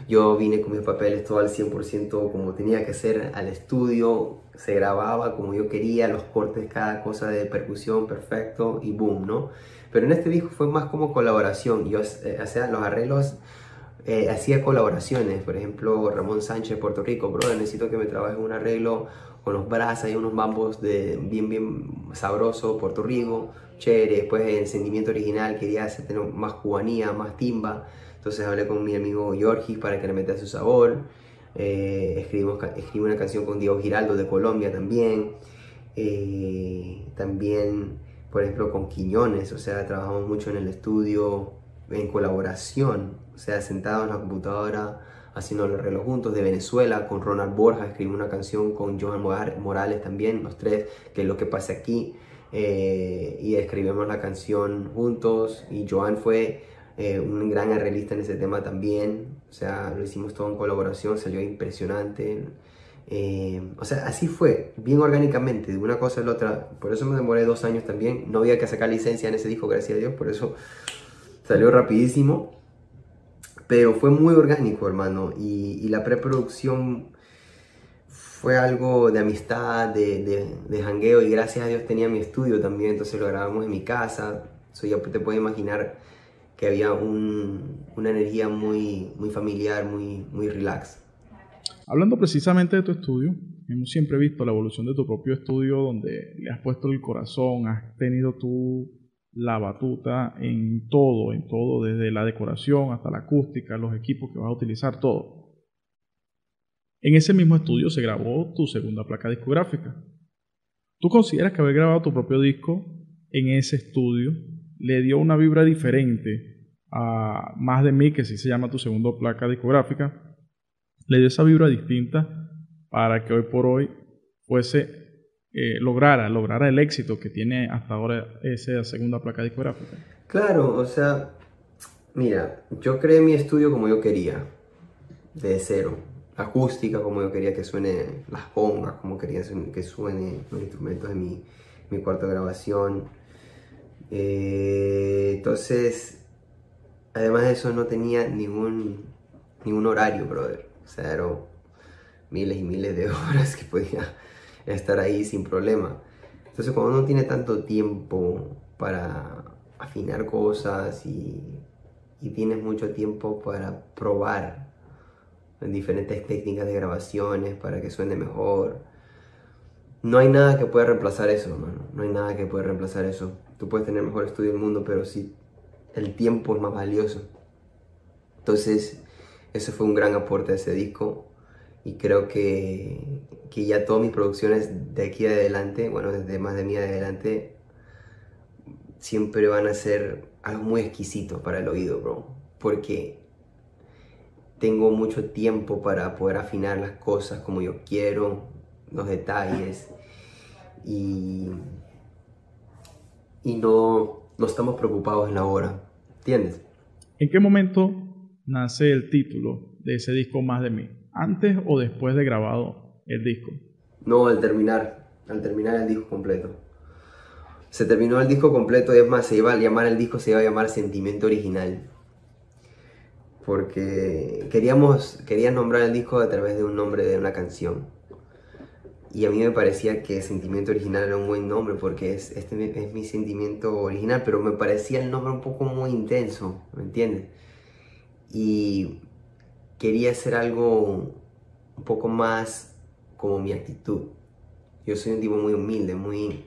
Yo vine con mis papeles todo al 100% como tenía que ser al estudio, se grababa como yo quería, los cortes, cada cosa de percusión perfecto y boom, ¿no? Pero en este disco fue más como colaboración, yo eh, hacía los arreglos eh, hacía colaboraciones, por ejemplo, Ramón Sánchez, Puerto Rico, bro, necesito que me trabajes un arreglo con los brazos y unos bambos de bien, bien sabroso, Puerto Rico, chévere, después el sentimiento original quería hacer tener más cubanía, más timba, entonces hablé con mi amigo Georgi para que le meta su sabor, eh, escribí una canción con Diego Giraldo de Colombia también, eh, también por ejemplo, con Quiñones, o sea, trabajamos mucho en el estudio, en colaboración, o sea, sentados en la computadora, haciendo el reloj juntos, de Venezuela, con Ronald Borja, escribimos una canción con Joan Morales también, los tres, que es lo que pasa aquí, eh, y escribimos la canción juntos, y Joan fue eh, un gran arreglista en ese tema también, o sea, lo hicimos todo en colaboración, salió impresionante. Eh, o sea, así fue, bien orgánicamente, de una cosa a la otra. Por eso me demoré dos años también. No había que sacar licencia en ese disco, gracias a Dios, por eso salió rapidísimo. Pero fue muy orgánico, hermano. Y, la preproducción fue algo de amistad, de, de, de jangueo. Y gracias a Dios tenía mi estudio también, entonces lo grabamos en mi casa. Eso ya te puedes imaginar que había una energía muy, muy familiar, muy, muy relax. Hablando precisamente de tu estudio, hemos siempre visto la evolución de tu propio estudio donde le has puesto el corazón, has tenido tú la batuta en todo, en todo, desde la decoración hasta la acústica, los equipos que vas a utilizar, todo. En ese mismo estudio se grabó tu segunda placa discográfica. ¿Tú consideras que haber grabado tu propio disco en ese estudio le dio una vibra diferente a Más de mí, que sí se llama tu segunda placa discográfica, le dio esa vibra distinta para que hoy por hoy fuese, eh, lograra, lograra el éxito que tiene hasta ahora esa segunda placa discográfica. Claro, o sea, mira, yo creé mi estudio como yo quería, de cero. Acústica, como yo quería que suene las congas, como quería que suene los instrumentos de mi, mi cuarto grabación. Eh, entonces, además de eso, no tenía ningún, ningún horario, brother. O sea, eran miles y miles de horas que podía estar ahí sin problema. Entonces cuando uno tiene tanto tiempo para afinar cosas y, y tienes mucho tiempo para probar diferentes técnicas de grabaciones para que suene mejor, no hay nada que pueda reemplazar eso, hermano. No hay nada que pueda reemplazar eso. Tú puedes tener el mejor estudio del mundo, pero si el tiempo es más valioso. Entonces, ese fue un gran aporte a ese disco y creo que, que ya todas mis producciones de aquí adelante, bueno, desde más de mí adelante, siempre van a ser algo muy exquisito para el oído, bro. Porque tengo mucho tiempo para poder afinar las cosas como yo quiero, los detalles. Y, y no, no estamos preocupados en la hora. ¿Entiendes? ¿En qué momento nace el título de ese disco Más de mí? ¿Antes o después de grabado el disco? No, al terminar, al terminar el disco completo. Se terminó el disco completo y es más, se iba a llamar el disco, se iba a llamar Sentimiento Original. Porque queríamos, quería nombrar el disco a través de un nombre de una canción. Y a mí me parecía que Sentimiento Original era un buen nombre porque es, este es mi sentimiento original, pero me parecía el nombre un poco muy intenso, ¿me entiendes? y quería hacer algo un poco más como mi actitud. Yo soy un tipo muy humilde, muy,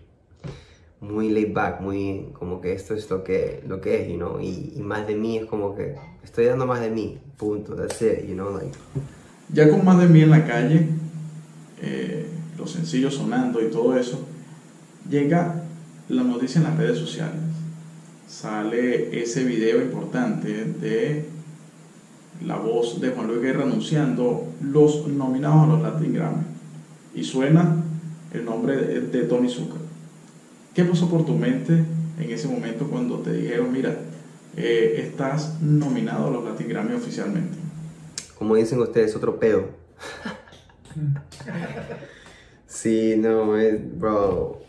muy laid back, muy como que esto es lo que, lo que es, you know? y, más de mí es como que estoy dando más de mí, punto, that's it, you know, like. Ya con más de mí en la calle, eh, los sencillos sonando y todo eso, llega la noticia en las redes sociales. Sale ese video importante de la voz de Juan Luis Guerra anunciando los nominados a los Latin Grammy. Y suena el nombre de, Tony Zucker. ¿Qué pasó por tu mente en ese momento cuando te dijeron, mira, eh, estás nominado a los Latin Grammy oficialmente? Como dicen ustedes, otro pedo. sí, no, bro.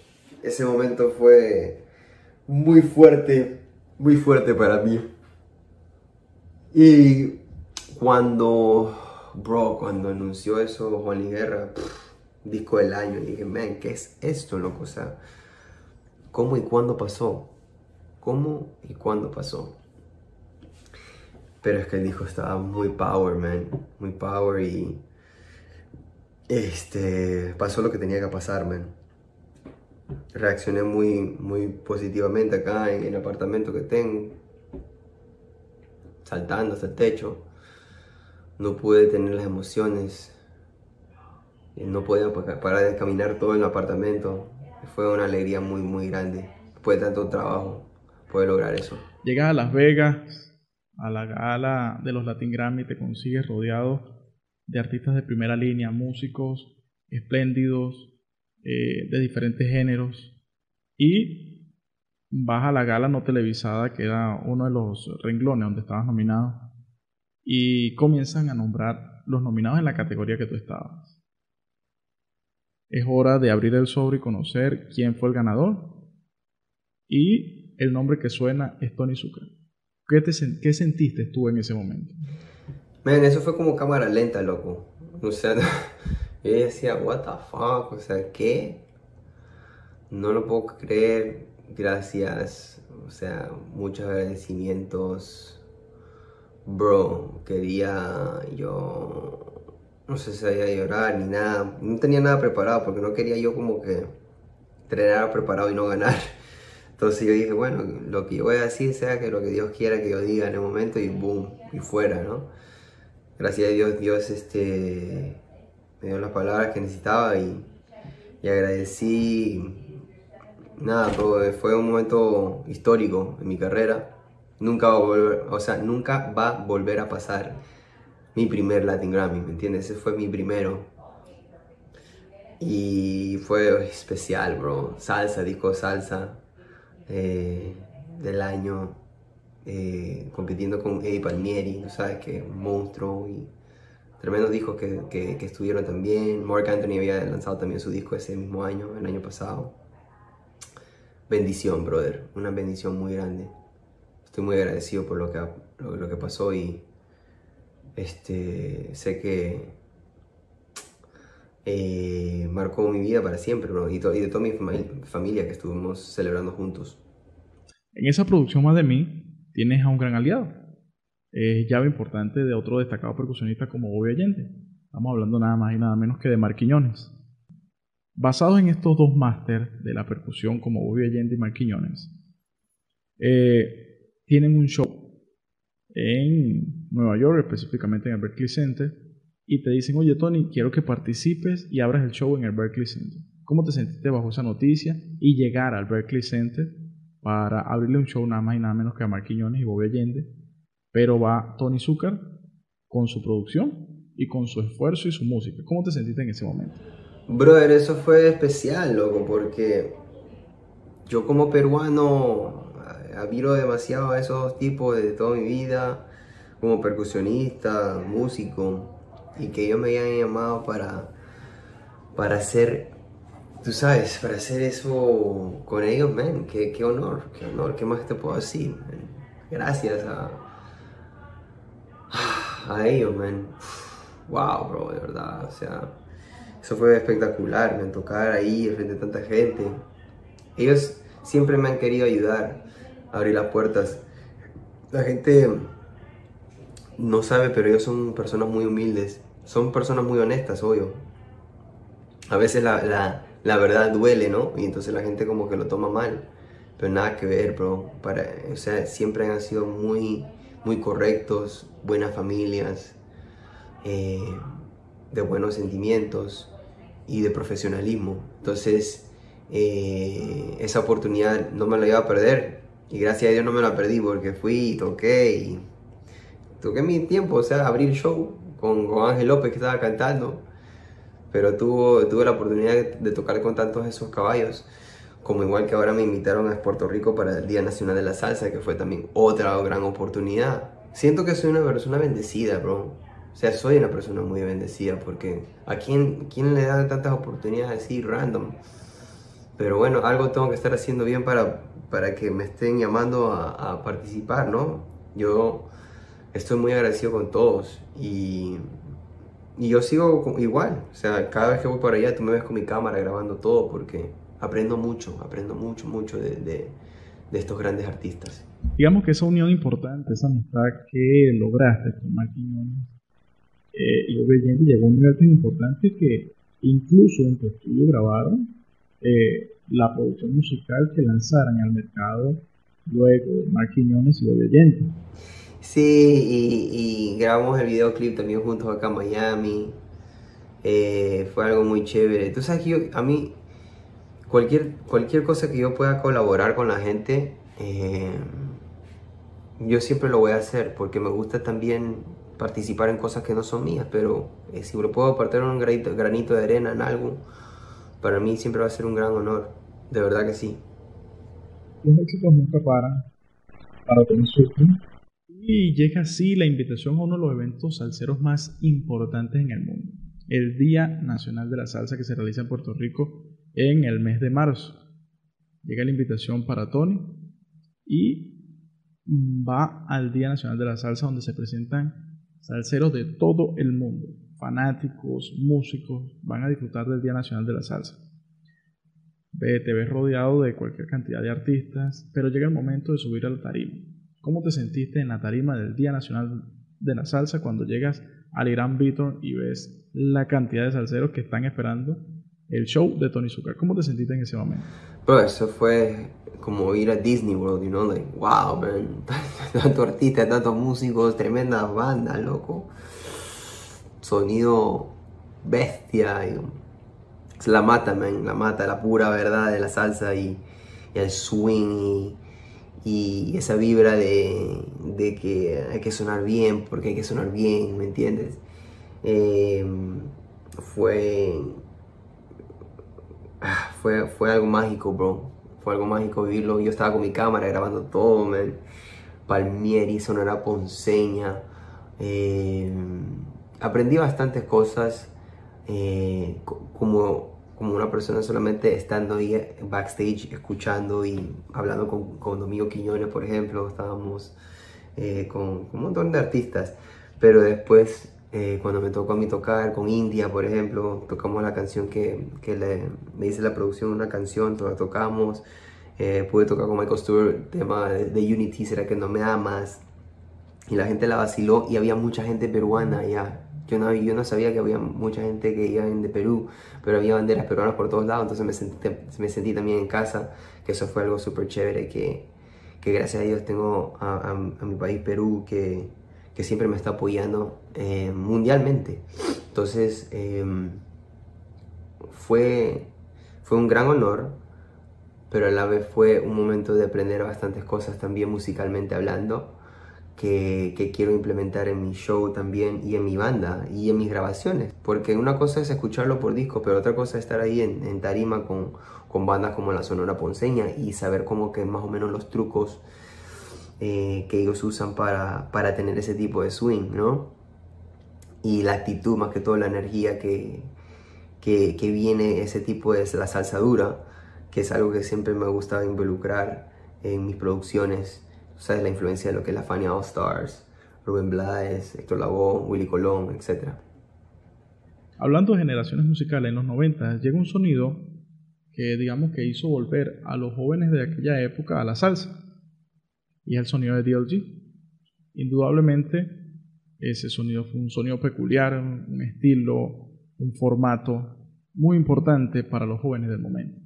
Ese momento fue muy fuerte, muy fuerte para mí. Y cuando, bro, cuando anunció eso Juan Guerra, disco del año, dije, man, ¿qué es esto, loco? O sea, ¿cómo y cuándo pasó? ¿Cómo y cuándo pasó? Pero es que el disco estaba muy power, man, muy power y este, pasó lo que tenía que pasar. Reaccioné muy, muy positivamente acá en el apartamento que tengo, saltando hasta el techo no pude tener las emociones, no podía parar de caminar todo el apartamento. Fue una alegría muy, muy grande después de tanto trabajo, poder lograr eso. Llegas a Las Vegas, a la gala de los Latin Grammy, te consigues rodeado de artistas de primera línea, músicos espléndidos, eh, de diferentes géneros, y vas a la gala no televisada, que era uno de los renglones donde estabas nominado, y comienzan a nombrar los nominados en la categoría que tú estabas. Es hora de abrir el sobre y conocer quién fue el ganador. Y el nombre que suena es Tony Zucker. ¿Qué, te, ¿Qué sentiste tú en ese momento? Man, eso fue como cámara lenta, loco. O sea, yo decía, what the fuck, o sea, ¿qué? No lo puedo creer. Gracias, o sea, muchos agradecimientos. Bro, quería yo no sé si sabía llorar ni nada. No tenía nada preparado porque no quería yo como que tener preparado y no ganar. Entonces yo dije, bueno, lo que yo voy a decir sea que lo que Dios quiera que yo diga en el momento y boom, y fuera, ¿no? Gracias a Dios, Dios este, me dio las palabras que necesitaba y, y agradecí. Nada, fue un momento histórico en mi carrera. Nunca va a volver, o sea, nunca va a volver a pasar mi primer Latin Grammy, ¿me entiendes? Ese fue mi primero. Y fue especial, bro. Salsa, disco salsa eh, del año, eh, compitiendo con Eddie Palmieri, tú sabes que un monstruo y tremendos discos que, que, estuvieron también. Mark Anthony había lanzado también su disco ese mismo año, el año pasado. Bendición, brother, una bendición muy grande. Estoy muy agradecido por lo que, lo que pasó y este, sé que eh, marcó mi vida para siempre, y, de toda mi familia que estuvimos celebrando juntos. En esa producción más de mí tienes a un gran aliado. Es llave importante de otro destacado percusionista como Bobby Allende. Estamos hablando nada más y nada menos que de Marquiñones. Basados en estos dos máster de la percusión como Bobby Allende y Marquiñones, eh, tienen un show en Nueva York, específicamente en el Berkeley Center, y te dicen, oye Tony, quiero que participes y abras el show en el Berkeley Center. ¿Cómo te sentiste bajo esa noticia y llegar al Berkeley Center para abrirle un show nada más y nada menos que a Marquinhos y Bobby Allende? Pero va Tony Zucker con su producción y con su esfuerzo y su música. ¿Cómo te sentiste en ese momento? Brother, eso fue especial, loco, porque yo como peruano admiro demasiado a esos tipos de toda mi vida, como percusionista, músico, y que ellos me hayan llamado para, para hacer, tú sabes, para hacer eso con ellos, man, qué, honor, qué honor, qué más te puedo decir, gracias a, a ellos, man. Wow, bro, de verdad, o sea, eso fue espectacular, me tocar ahí frente a tanta gente. Ellos siempre me han querido ayudar abrir las puertas. La gente no sabe, pero ellos son personas muy humildes. Son personas muy honestas, obvio. A veces la, verdad duele, ¿no? Y entonces la gente como que lo toma mal. Pero nada que ver, bro. Para, o sea, siempre han sido muy, muy correctos, buenas familias, eh, de buenos sentimientos y de profesionalismo. Entonces, eh, esa oportunidad no me la iba a perder. Y gracias a Dios no me la perdí porque fui y toqué y toqué mi tiempo, o sea, abrir show con, con Ángel López que estaba cantando. Pero tuve la oportunidad de tocar con tantos esos caballos. Como igual que ahora me invitaron a Puerto Rico para el Día Nacional de la Salsa, que fue también otra gran oportunidad. Siento que soy una persona bendecida, bro. O sea, soy una persona muy bendecida porque a quién, quién le da tantas oportunidades así random. Pero bueno, algo tengo que estar haciendo bien para para que me estén llamando a, participar, ¿no? Yo estoy muy agradecido con todos y, y, yo sigo igual, o sea, cada vez que voy para allá tú me ves con mi cámara grabando todo porque aprendo mucho, aprendo mucho, mucho de, de, estos grandes artistas. Digamos que esa unión importante, esa amistad que lograste con Marquinhos eh, y obviamente llegó a un nivel tan importante que incluso en tu estudio grabaron eh, la producción musical que lanzaran al mercado luego Mark Quiñones y Allende. Sí, y, grabamos el videoclip también juntos acá en Miami. Eh, fue algo muy chévere. Tú sabes que yo, a mí, cualquier, cualquier cosa que yo pueda colaborar con la gente, eh, yo siempre lo voy a hacer porque me gusta también participar en cosas que no son mías, pero eh, si lo puedo apartar un granito, de arena en algo, para mí siempre va a ser un gran honor, de verdad que sí. Los éxitos nunca paran para Tony y llega así la invitación a uno de los eventos salseros más importantes en el mundo, el Día Nacional de la Salsa que se realiza en Puerto Rico en el mes de marzo. Llega la invitación para Tony y va al Día Nacional de la Salsa donde se presentan salseros de todo el mundo, fanáticos, músicos, van a disfrutar del Día Nacional de la Salsa. Te ves rodeado de cualquier cantidad de artistas, pero llega el momento de subir al tarima ¿Cómo te sentiste en la tarima del Día Nacional de la Salsa cuando llegas al Irán Beaton y ves la cantidad de salseros que están esperando el show de Tony Zucker? ¿Cómo te sentiste en ese momento? Pues eso fue como ir a Disney World, you know, like, wow, man, tanto artista, tantos músicos, tremendas bandas, loco. Sonido bestia, y, la mata, man, la mata, la pura verdad de la salsa y, y el swing y y esa vibra de, que hay que sonar bien, porque hay que sonar bien, ¿me entiendes? Em, fue, ah, fue, fue algo mágico, bro. Fue algo mágico vivirlo. Yo estaba con mi cámara grabando todo, man. Palmieri, sonora ponceña. Em, aprendí bastantes cosas eh, como como una persona solamente estando ahí backstage, escuchando y hablando con, con Domingo Quiñones, por ejemplo, estábamos eh, con, un montón de artistas, pero después eh, cuando me tocó a mí tocar con India, por ejemplo, tocamos la canción que, que me hice la producción una canción, la tocamos, eh, pude tocar con Michael Stewart tema de, de, Unity, ¿será que no me amas? Y la gente la vaciló y había mucha gente peruana allá yo no, yo no sabía que había mucha gente que iba de Perú, pero había banderas peruanas por todos lados, entonces me sentí, me sentí también en casa, que eso fue algo súper chévere, que, que, gracias a Dios tengo a, mi país Perú, que, que, siempre me está apoyando eh, mundialmente. Entonces, em, fue, fue un gran honor, pero a la vez fue un momento de aprender bastantes cosas también musicalmente hablando que, quiero implementar en mi show también y en mi banda y en mis grabaciones. Porque una cosa es escucharlo por disco, pero otra cosa es estar ahí en, tarima con, con, bandas como la Sonora Ponceña y saber cómo que más o menos los trucos eh, que ellos usan para, para, tener ese tipo de swing, ¿no? Y la actitud, más que todo la energía que, que, que viene ese tipo de la salsa dura, que es algo que siempre me ha gustado involucrar en mis producciones sabes la influencia de lo que es la Fania All Stars, Rubén Blades, Héctor Lavoe, Willy Colón, etc. Hablando de generaciones musicales, en los 90 llega un sonido que digamos que hizo volver a los jóvenes de aquella época a la salsa. Y es el sonido de DLG. Indudablemente ese sonido fue un sonido peculiar, un estilo, un formato muy importante para los jóvenes del momento.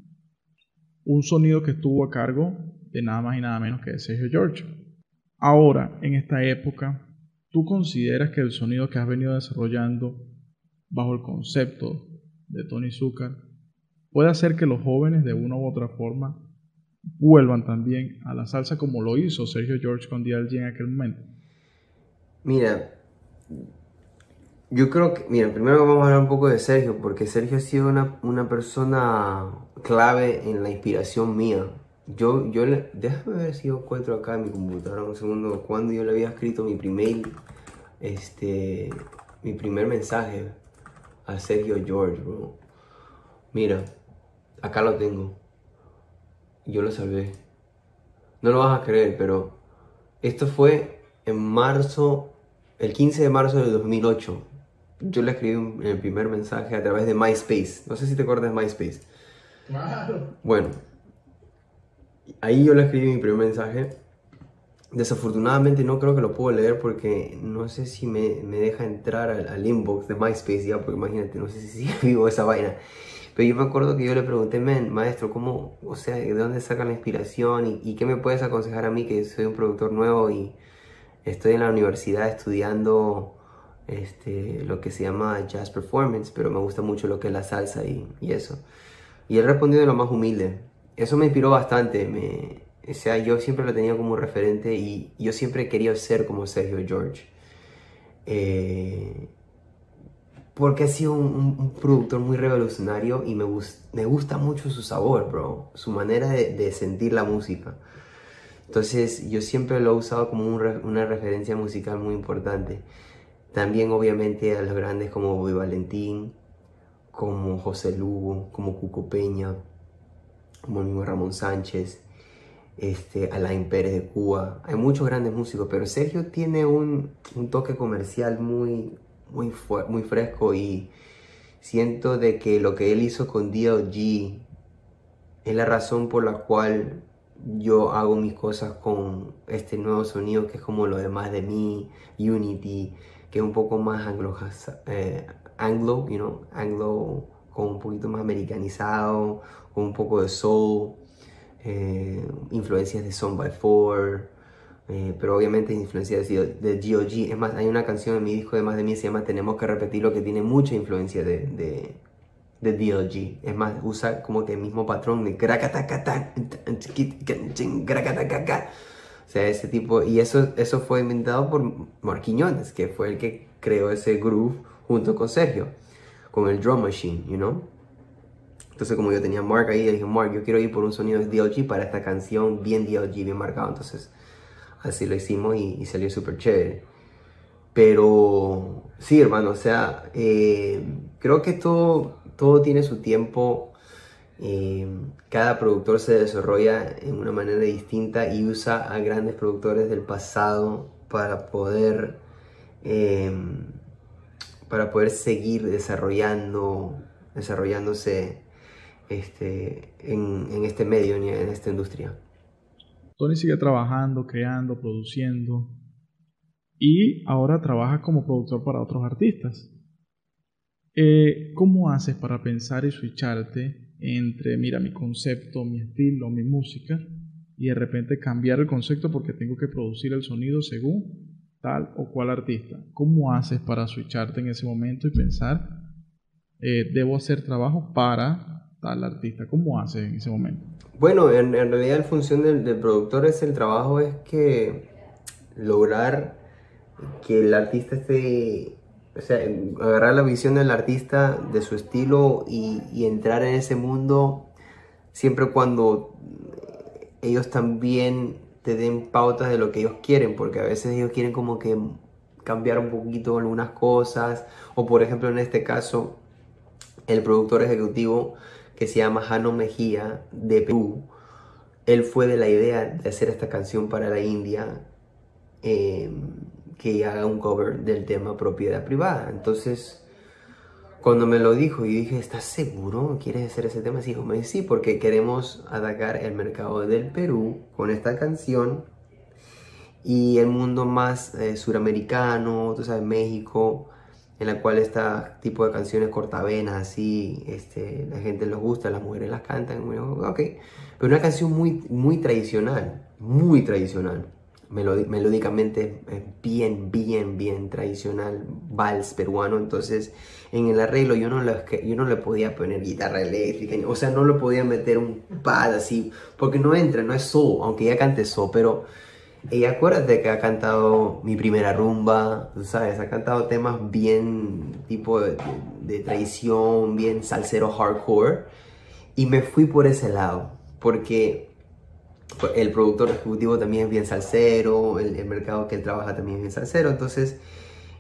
Un sonido que estuvo a cargo de nada más y nada menos que de Sergio George. Ahora, en esta época, ¿tú consideras que el sonido que has venido desarrollando bajo el concepto de Tony Zucker puede hacer que los jóvenes de una u otra forma vuelvan también a la salsa como lo hizo Sergio George con DLG en aquel momento? Mira, yo creo que, mira, primero vamos a hablar un poco de Sergio, porque Sergio ha sido una, una persona clave en la inspiración mía. Yo, yo le, déjame ver si yo encuentro acá en mi computadora un segundo cuando yo le había escrito mi primer, este, mi primer mensaje a Sergio George, bro. Mira, acá lo tengo. Yo lo salvé. No lo vas a creer, pero esto fue en marzo, el 15 de marzo del 2008. Yo le escribí el primer mensaje a través de MySpace. No sé si te acuerdas de MySpace. Claro. Bueno, ahí yo le escribí mi primer mensaje. Desafortunadamente no creo que lo puedo leer porque no sé si me, me deja entrar al, inbox de MySpace ya, porque imagínate, no sé si vivo esa vaina. Pero yo me acuerdo que yo le pregunté, maestro, ¿cómo, o sea, de dónde saca la inspiración y, y, qué me puedes aconsejar a mí que soy un productor nuevo y estoy en la universidad estudiando este, lo que se llama jazz performance, pero me gusta mucho lo que es la salsa y, y eso. Y él respondió de lo más humilde. Eso me inspiró bastante. Me, o sea, yo siempre lo tenía como referente y yo siempre quería ser como Sergio George. Eh, porque ha sido un, productor muy revolucionario y me, gusta mucho su sabor, bro. Su manera de, sentir la música. Entonces yo siempre lo he usado como una referencia musical muy importante. También obviamente a los grandes como Bobby Valentín, como José Lugo, como Cuco Peña, como mismo Ramón Sánchez, este, Alain Pérez de Cuba. Hay muchos grandes músicos, pero Sergio tiene un, un toque comercial muy, muy, muy fresco y siento de que lo que él hizo con DLG es la razón por la cual yo hago mis cosas con este nuevo sonido que es como lo demás de mí, Unity, que es un poco más anglo, eh, anglo, you know, anglo con un poquito más americanizado, con un poco de soul, eh, influencias de Son by Four, eh, pero obviamente influencia de, de GOG. Es más, hay una canción en mi disco de Más de mí se llama Tenemos que repetirlo que tiene mucha influencia de, de, de. Es más, usa como que el mismo patrón de o sea, ese tipo, y eso, eso fue inventado por Marquiñones, que fue el que creó ese groove junto con Sergio, con el drum machine, you know. Entonces como yo tenía Mark ahí, dije, Mark, yo quiero ir por un sonido de DLG para esta canción bien DLG, bien marcado. Entonces así lo hicimos y, salió súper chévere. Pero sí, hermano, o sea, eh, creo que todo, todo tiene su tiempo. Eh, cada productor se desarrolla en una manera distinta y usa a grandes productores del pasado para poder, eh, para poder seguir desarrollando, desarrollándose este, en, este medio, en esta industria. Tony sigue trabajando, creando, produciendo y ahora trabaja como productor para otros artistas. Eh, ¿Cómo haces para pensar y switcharte entre, mira, mi concepto, mi estilo, mi música, y de repente cambiar el concepto porque tengo que producir el sonido según tal o cual artista? ¿Cómo haces para switcharte en ese momento y pensar, eh, debo hacer trabajo para tal artista? ¿Cómo haces en ese momento? Bueno, en, realidad la función del, productor es el trabajo, es que lograr que el artista esté, o sea, agarrar la visión del artista, de su estilo y, entrar en ese mundo siempre cuando ellos también te den pautas de lo que ellos quieren, porque a veces ellos quieren como que cambiar un poquito algunas cosas, o por ejemplo en este caso, el productor ejecutivo que se llama Jano Mejía de Perú. Él fue de la idea de hacer esta canción para la India, em, que haga un cover del tema propiedad privada. Entonces, cuando me lo dijo, yo dije, ¿estás seguro? ¿Quieres hacer ese tema? Sí, dijo, sí, porque queremos atacar el mercado del Perú con esta canción y el mundo más eh, suramericano, tú sabes, México en la cual este tipo de canciones cortavenas, así, este, la gente les gusta, las mujeres las cantan, ok, pero una canción muy, muy tradicional, muy tradicional, melódicamente bien, bien, bien tradicional, vals peruano, entonces en el arreglo yo no, le, yo no le podía poner guitarra eléctrica, o sea, no le podía meter un pad así, porque no entra, no es soul, aunque ella cante soul, pero y acuérdate que ha cantado Mi Primera Rumba, ¿sabes? Ha cantado temas bien tipo de, traición, bien salsero hardcore. Y me fui por ese lado, porque el productor ejecutivo también es bien salsero, el, mercado que él trabaja también es bien salsero, entonces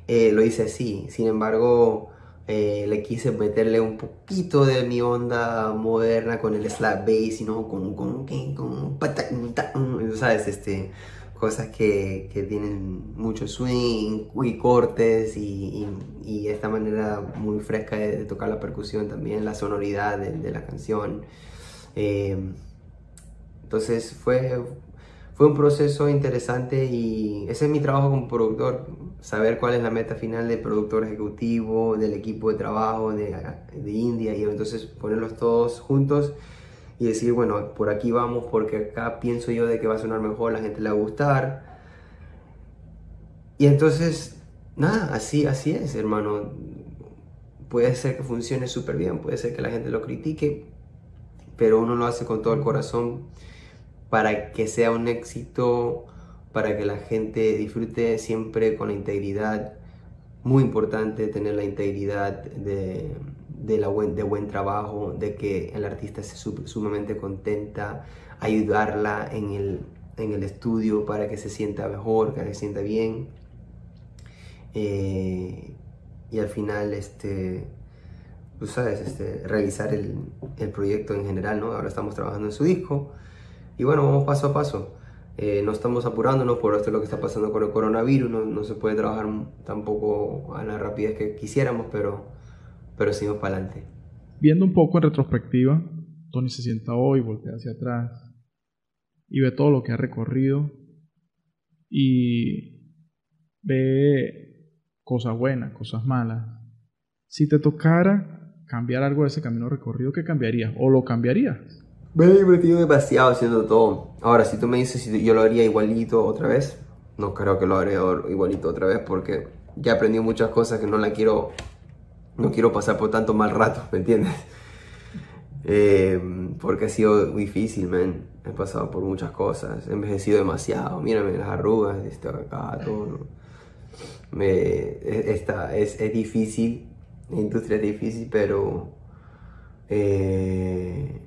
eh, lo hice así. Sin embargo, eh, le quise meterle un poquito de mi onda moderna con el slap bass, ¿no? Con, con, con, con ¿sabes? Este, cosas que, que, tienen mucho swing y cortes y, y, esta manera muy fresca de, tocar la percusión también, la sonoridad de, la canción. Eh, entonces fue, fue un proceso interesante y ese es mi trabajo como productor, saber cuál es la meta final del productor ejecutivo, del equipo de trabajo de, de India y entonces ponerlos todos juntos y decir, bueno, por aquí vamos porque acá pienso yo de que va a sonar mejor, la gente le va a gustar. Y entonces, nada, así, así es, hermano. Puede ser que funcione súper bien, puede ser que la gente lo critique, pero uno lo hace con todo el corazón para que sea un éxito, para que la gente disfrute siempre con la integridad. Muy importante tener la integridad de, de, buen trabajo, de que el artista esté sumamente contenta, ayudarla en el, en el estudio para que se sienta mejor, que se sienta bien. Eh, y al final, este, tú sabes, este, realizar el, el, proyecto en general, ¿no? Ahora estamos trabajando en su disco y bueno, vamos paso a paso. Eh, no estamos apurándonos por esto es lo que está pasando con el coronavirus, no, no, se puede trabajar tampoco a la rapidez que quisiéramos, pero, pero seguimos para adelante. Viendo un poco en retrospectiva, Tony se sienta hoy, voltea hacia atrás y ve todo lo que ha recorrido y ve cosas buenas, cosas malas. Si te tocara cambiar algo de ese camino recorrido, ¿qué cambiarías? ¿O lo cambiarías? Me he divertido demasiado haciendo todo. Ahora, si tú me dices si yo lo haría igualito otra vez, no creo que lo haría igualito otra vez porque ya aprendí muchas cosas que no la quiero, no quiero pasar por tanto mal rato, ¿me entiendes? Eh, porque ha sido difícil, man. He pasado por muchas cosas, he envejecido demasiado. Mírame las arrugas, este acá, todo. Me, e, es, es difícil la industria es difícil, pero eh,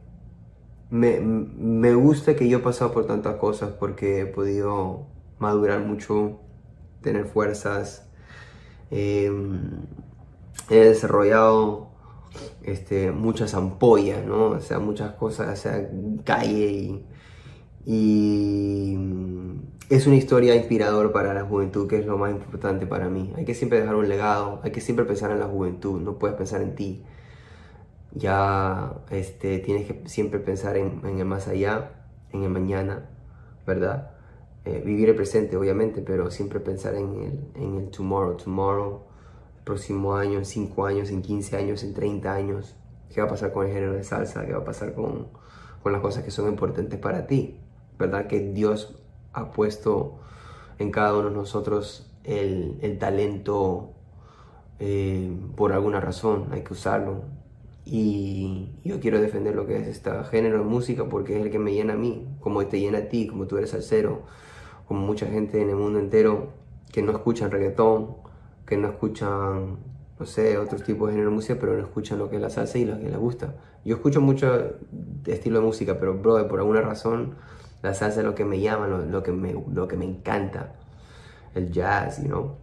me, gusta que yo he pasado por tantas cosas porque he podido madurar mucho, tener fuerzas, em, he desarrollado este, muchas ampollas, ¿no? O sea, muchas cosas, sea, calle y es una historia inspiradora para la juventud, que es lo más importante para mí. Hay que siempre dejar un legado, hay que siempre pensar en la juventud, no puedes pensar en ti. Ya este, tienes que siempre pensar en, el más allá, en el mañana, ¿verdad? Eh, vivir el presente, obviamente, pero siempre pensar en el, en el tomorrow, tomorrow, próximo año, en 5 años, en 15 años, en 30 años. ¿Qué va a pasar con el género de salsa? ¿Qué va a pasar con, con las cosas que son importantes para ti? ¿Verdad? Que Dios ha puesto en cada uno de nosotros el, talento eh, por alguna razón, hay que usarlo. Y yo quiero defender lo que es este género de música porque es el que me llena a mí, como te llena a ti, como tú eres salsero, como mucha gente en el mundo entero que no escuchan reggaetón, que no escuchan, no sé, otros tipos de género de música, pero no escuchan lo que es la salsa y lo que les gusta. Yo escucho mucho estilo de música, pero bro, por alguna razón la salsa es lo que me llama, lo, que, me, lo que me encanta. El jazz, you know.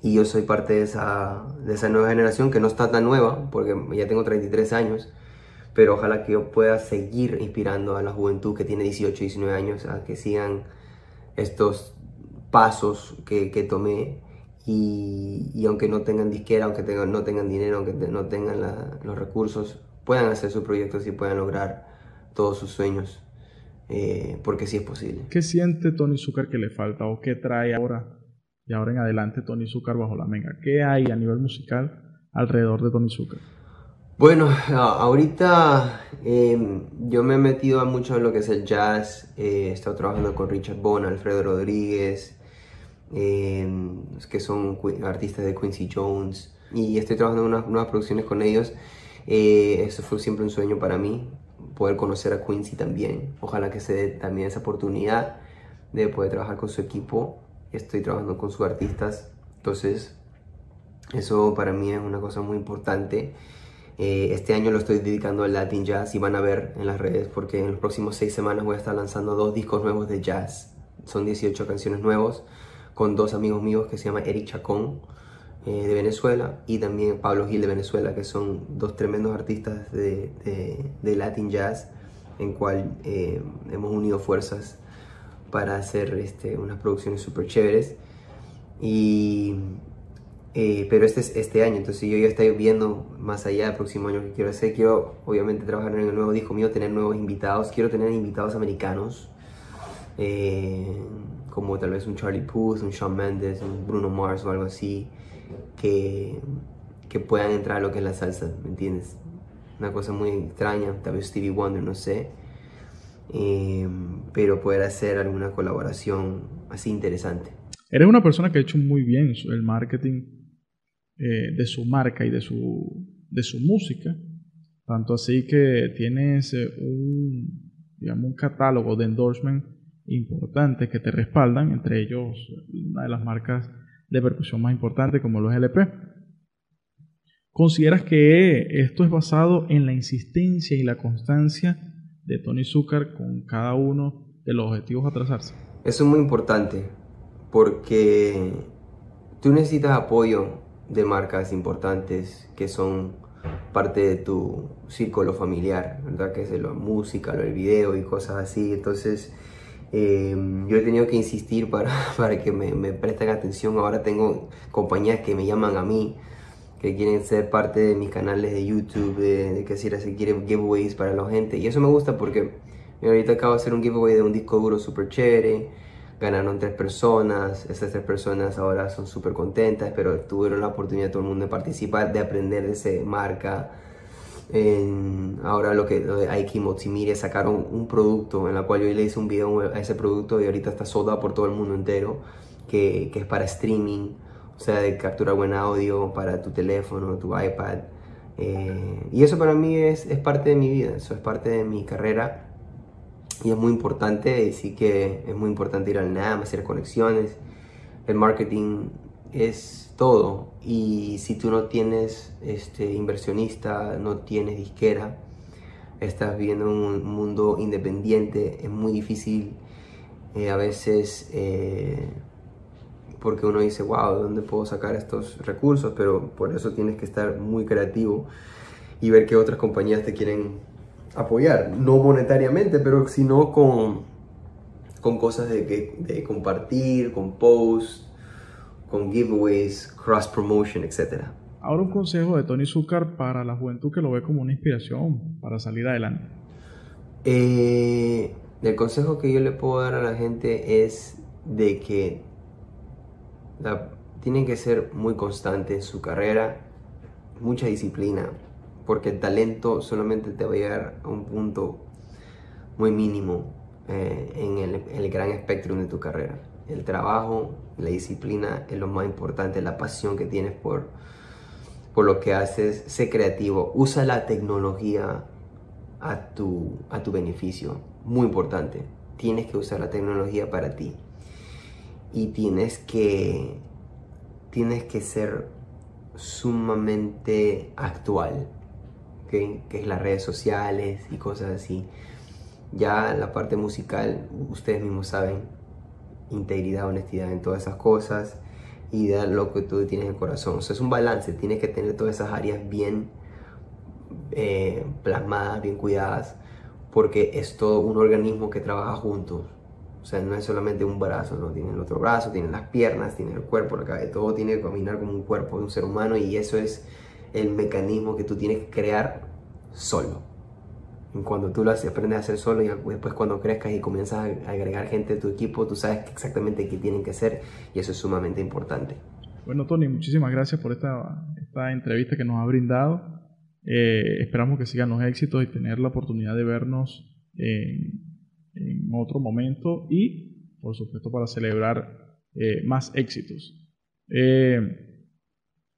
Y yo soy parte de esa, de esa nueva generación que no está tan nueva, porque ya tengo 33 años. Pero ojalá que yo pueda seguir inspirando a la juventud que tiene 18, 19 años a que sigan estos pasos que, que tomé. Y, y, aunque no tengan disquera, aunque tengan, no tengan dinero, aunque no tengan los recursos, puedan hacer sus proyectos y puedan lograr todos sus sueños. Eh, porque sí es posible. ¿Qué siente Tony Zucker que le falta o qué trae ahora y ahora en adelante Tony Zucker bajo la menga? ¿Qué hay a nivel musical alrededor de Tony Zucker? Bueno, ahorita em, yo me he metido mucho en lo que es el jazz, eh, he estado trabajando con Richard Bona, Alfredo Rodríguez, em, que son artistas de Quincy Jones, y estoy trabajando en unas, unas producciones con ellos. Eh, eso fue siempre un sueño para mí, poder conocer a Quincy también. Ojalá que se dé también esa oportunidad de poder trabajar con su equipo. Estoy trabajando con sus artistas, entonces eso para mí es una cosa muy importante. Eh, este año lo estoy dedicando al Latin Jazz y van a ver en las redes porque en los próximos seis semanas voy a estar lanzando dos discos nuevos de jazz. Son 18 canciones nuevos con dos amigos míos que se llaman Eric Chacón eh, de Venezuela y también Pablo Gil de Venezuela, que son dos tremendos artistas de, de, Latin Jazz, en cual eh, hemos unido fuerzas para hacer este, unas producciones súper chéveres. Y, eh, pero este es este año, entonces yo ya estoy viendo más allá del próximo año que quiero hacer. Quiero obviamente trabajar en el nuevo disco mío, tener nuevos invitados. Quiero tener invitados americanos, como tal vez un Charlie Puth, un Shawn Mendes, un Bruno Mars o algo así que, que puedan entrar a lo que es la salsa, ¿me entiendes? Una cosa muy extraña, tal vez Stevie Wonder, no sé. Em, pero poder hacer alguna colaboración así interesante. Eres una persona que ha hecho muy bien el marketing eh, de su marca y de su, de su música. Tanto así que tienes eh, un, digamos, un catálogo de endorsement importantes que te respaldan, entre ellos una de las marcas de percusión más importantes como los LP. ¿Consideras que esto es basado en la insistencia y la constancia de Tony Zucker con cada uno de los objetivos a trazarse? Eso es muy importante porque tú necesitas apoyo de marcas importantes que son parte de tu círculo familiar, ¿verdad? Que es la música, el video y cosas así. Entonces, eh, yo he tenido que insistir para, para que me, me, presten atención. Ahora tengo compañías que me llaman a mí, que quieren ser parte de mis canales de YouTube, de, que si se quieren giveaways para la gente. Y eso me gusta porque ahorita acabo de hacer un giveaway de un disco duro súper chévere. Ganaron tres personas, esas tres personas ahora son súper contentas, pero tuvieron la oportunidad todo el mundo de participar, de aprender de esa marca ahora lo que de Aiki Motsimiria sacaron un producto en la cual yo le hice un video a ese producto y ahorita está soldado por todo el mundo entero que, que, es para streaming o sea de capturar buen audio para tu teléfono tu iPad. Eh, y eso para mí es, es, parte de mi vida eso es parte de mi carrera. Y es muy importante y sí que es muy importante ir al NAM hacer conexiones. El marketing es todo. Y si tú no tienes este, inversionista, no tienes disquera, estás viviendo un mundo independiente, es muy difícil eh, a veces eh, porque uno dice, wow, ¿de dónde puedo sacar estos recursos? Pero por eso tienes que estar muy creativo y ver que otras compañías te quieren apoyar, no monetariamente, pero sino con, con cosas de, de compartir, con posts, con giveaways, cross promotion, etc. Ahora un consejo de Tony Zucker para la juventud que lo ve como una inspiración para salir adelante. Eh, el consejo que yo le puedo dar a la gente es de que tienen que ser muy constantes en su carrera, mucha disciplina, porque el talento solamente te va a llegar a un punto muy mínimo eh, en el gran espectro de tu carrera. El trabajo, la disciplina es lo más importante, la pasión que tienes por, por lo que haces, sé creativo, usa la tecnología a tu, a tu beneficio, muy importante, tienes que usar la tecnología para ti y tienes que, tienes que ser sumamente actual, que es las redes sociales y cosas así. Ya la parte musical, ustedes mismos saben, integridad, honestidad en todas esas cosas y dar lo que tú tienes en el corazón. O sea, es un balance, tienes que tener todas esas áreas bien eh, plasmadas, bien cuidadas, porque es todo un organismo que trabaja juntos. O sea, no es solamente un brazo, ¿no? Tiene el otro brazo, tiene las piernas, tiene el cuerpo, la cabeza, todo tiene que caminar como un cuerpo un ser humano y eso es el mecanismo que tú tienes que crear solo. Cuando tú lo aprendes a hacer solo y después cuando crezcas y comienzas a agregar gente de tu equipo, tú sabes exactamente qué tienen que hacer y eso es sumamente importante. Bueno, Tony, muchísimas gracias por esta, esta entrevista que nos ha brindado. Eh, esperamos que sigan los éxitos y tener la oportunidad de vernos en, otro momento y, por supuesto, para celebrar eh, más éxitos. Eh,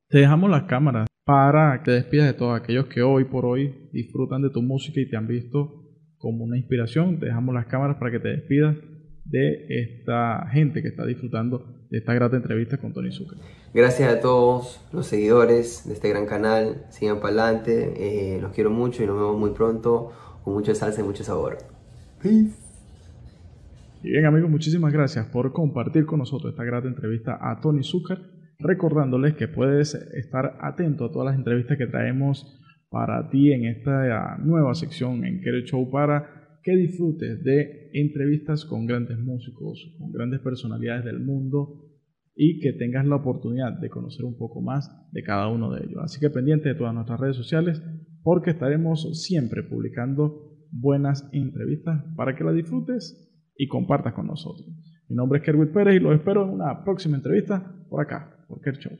te dejamos las cámaras para que te despidas de todos aquellos que hoy por hoy disfrutan de tu música y te han visto como una inspiración. Te dejamos las cámaras para que te despidas de esta gente que está disfrutando de esta grata entrevista con Tony Zucker. Gracias a todos los seguidores de este gran canal. Sigan para adelante. Eh, los quiero mucho y nos vemos muy pronto con mucha salsa y mucho sabor. Peace. Y bien amigos, muchísimas gracias por compartir con nosotros esta grata entrevista a Tony Zucker recordándoles que puedes estar atento a todas las entrevistas que traemos para ti en esta nueva sección en Querer Show para que disfrutes de entrevistas con grandes músicos, con grandes personalidades del mundo y que tengas la oportunidad de conocer un poco más de cada uno de ellos. Así que pendiente de todas nuestras redes sociales porque estaremos siempre publicando buenas entrevistas para que las disfrutes y compartas con nosotros. Mi nombre es Kerwin Pérez y los espero en una próxima entrevista por acá, por Kerchow.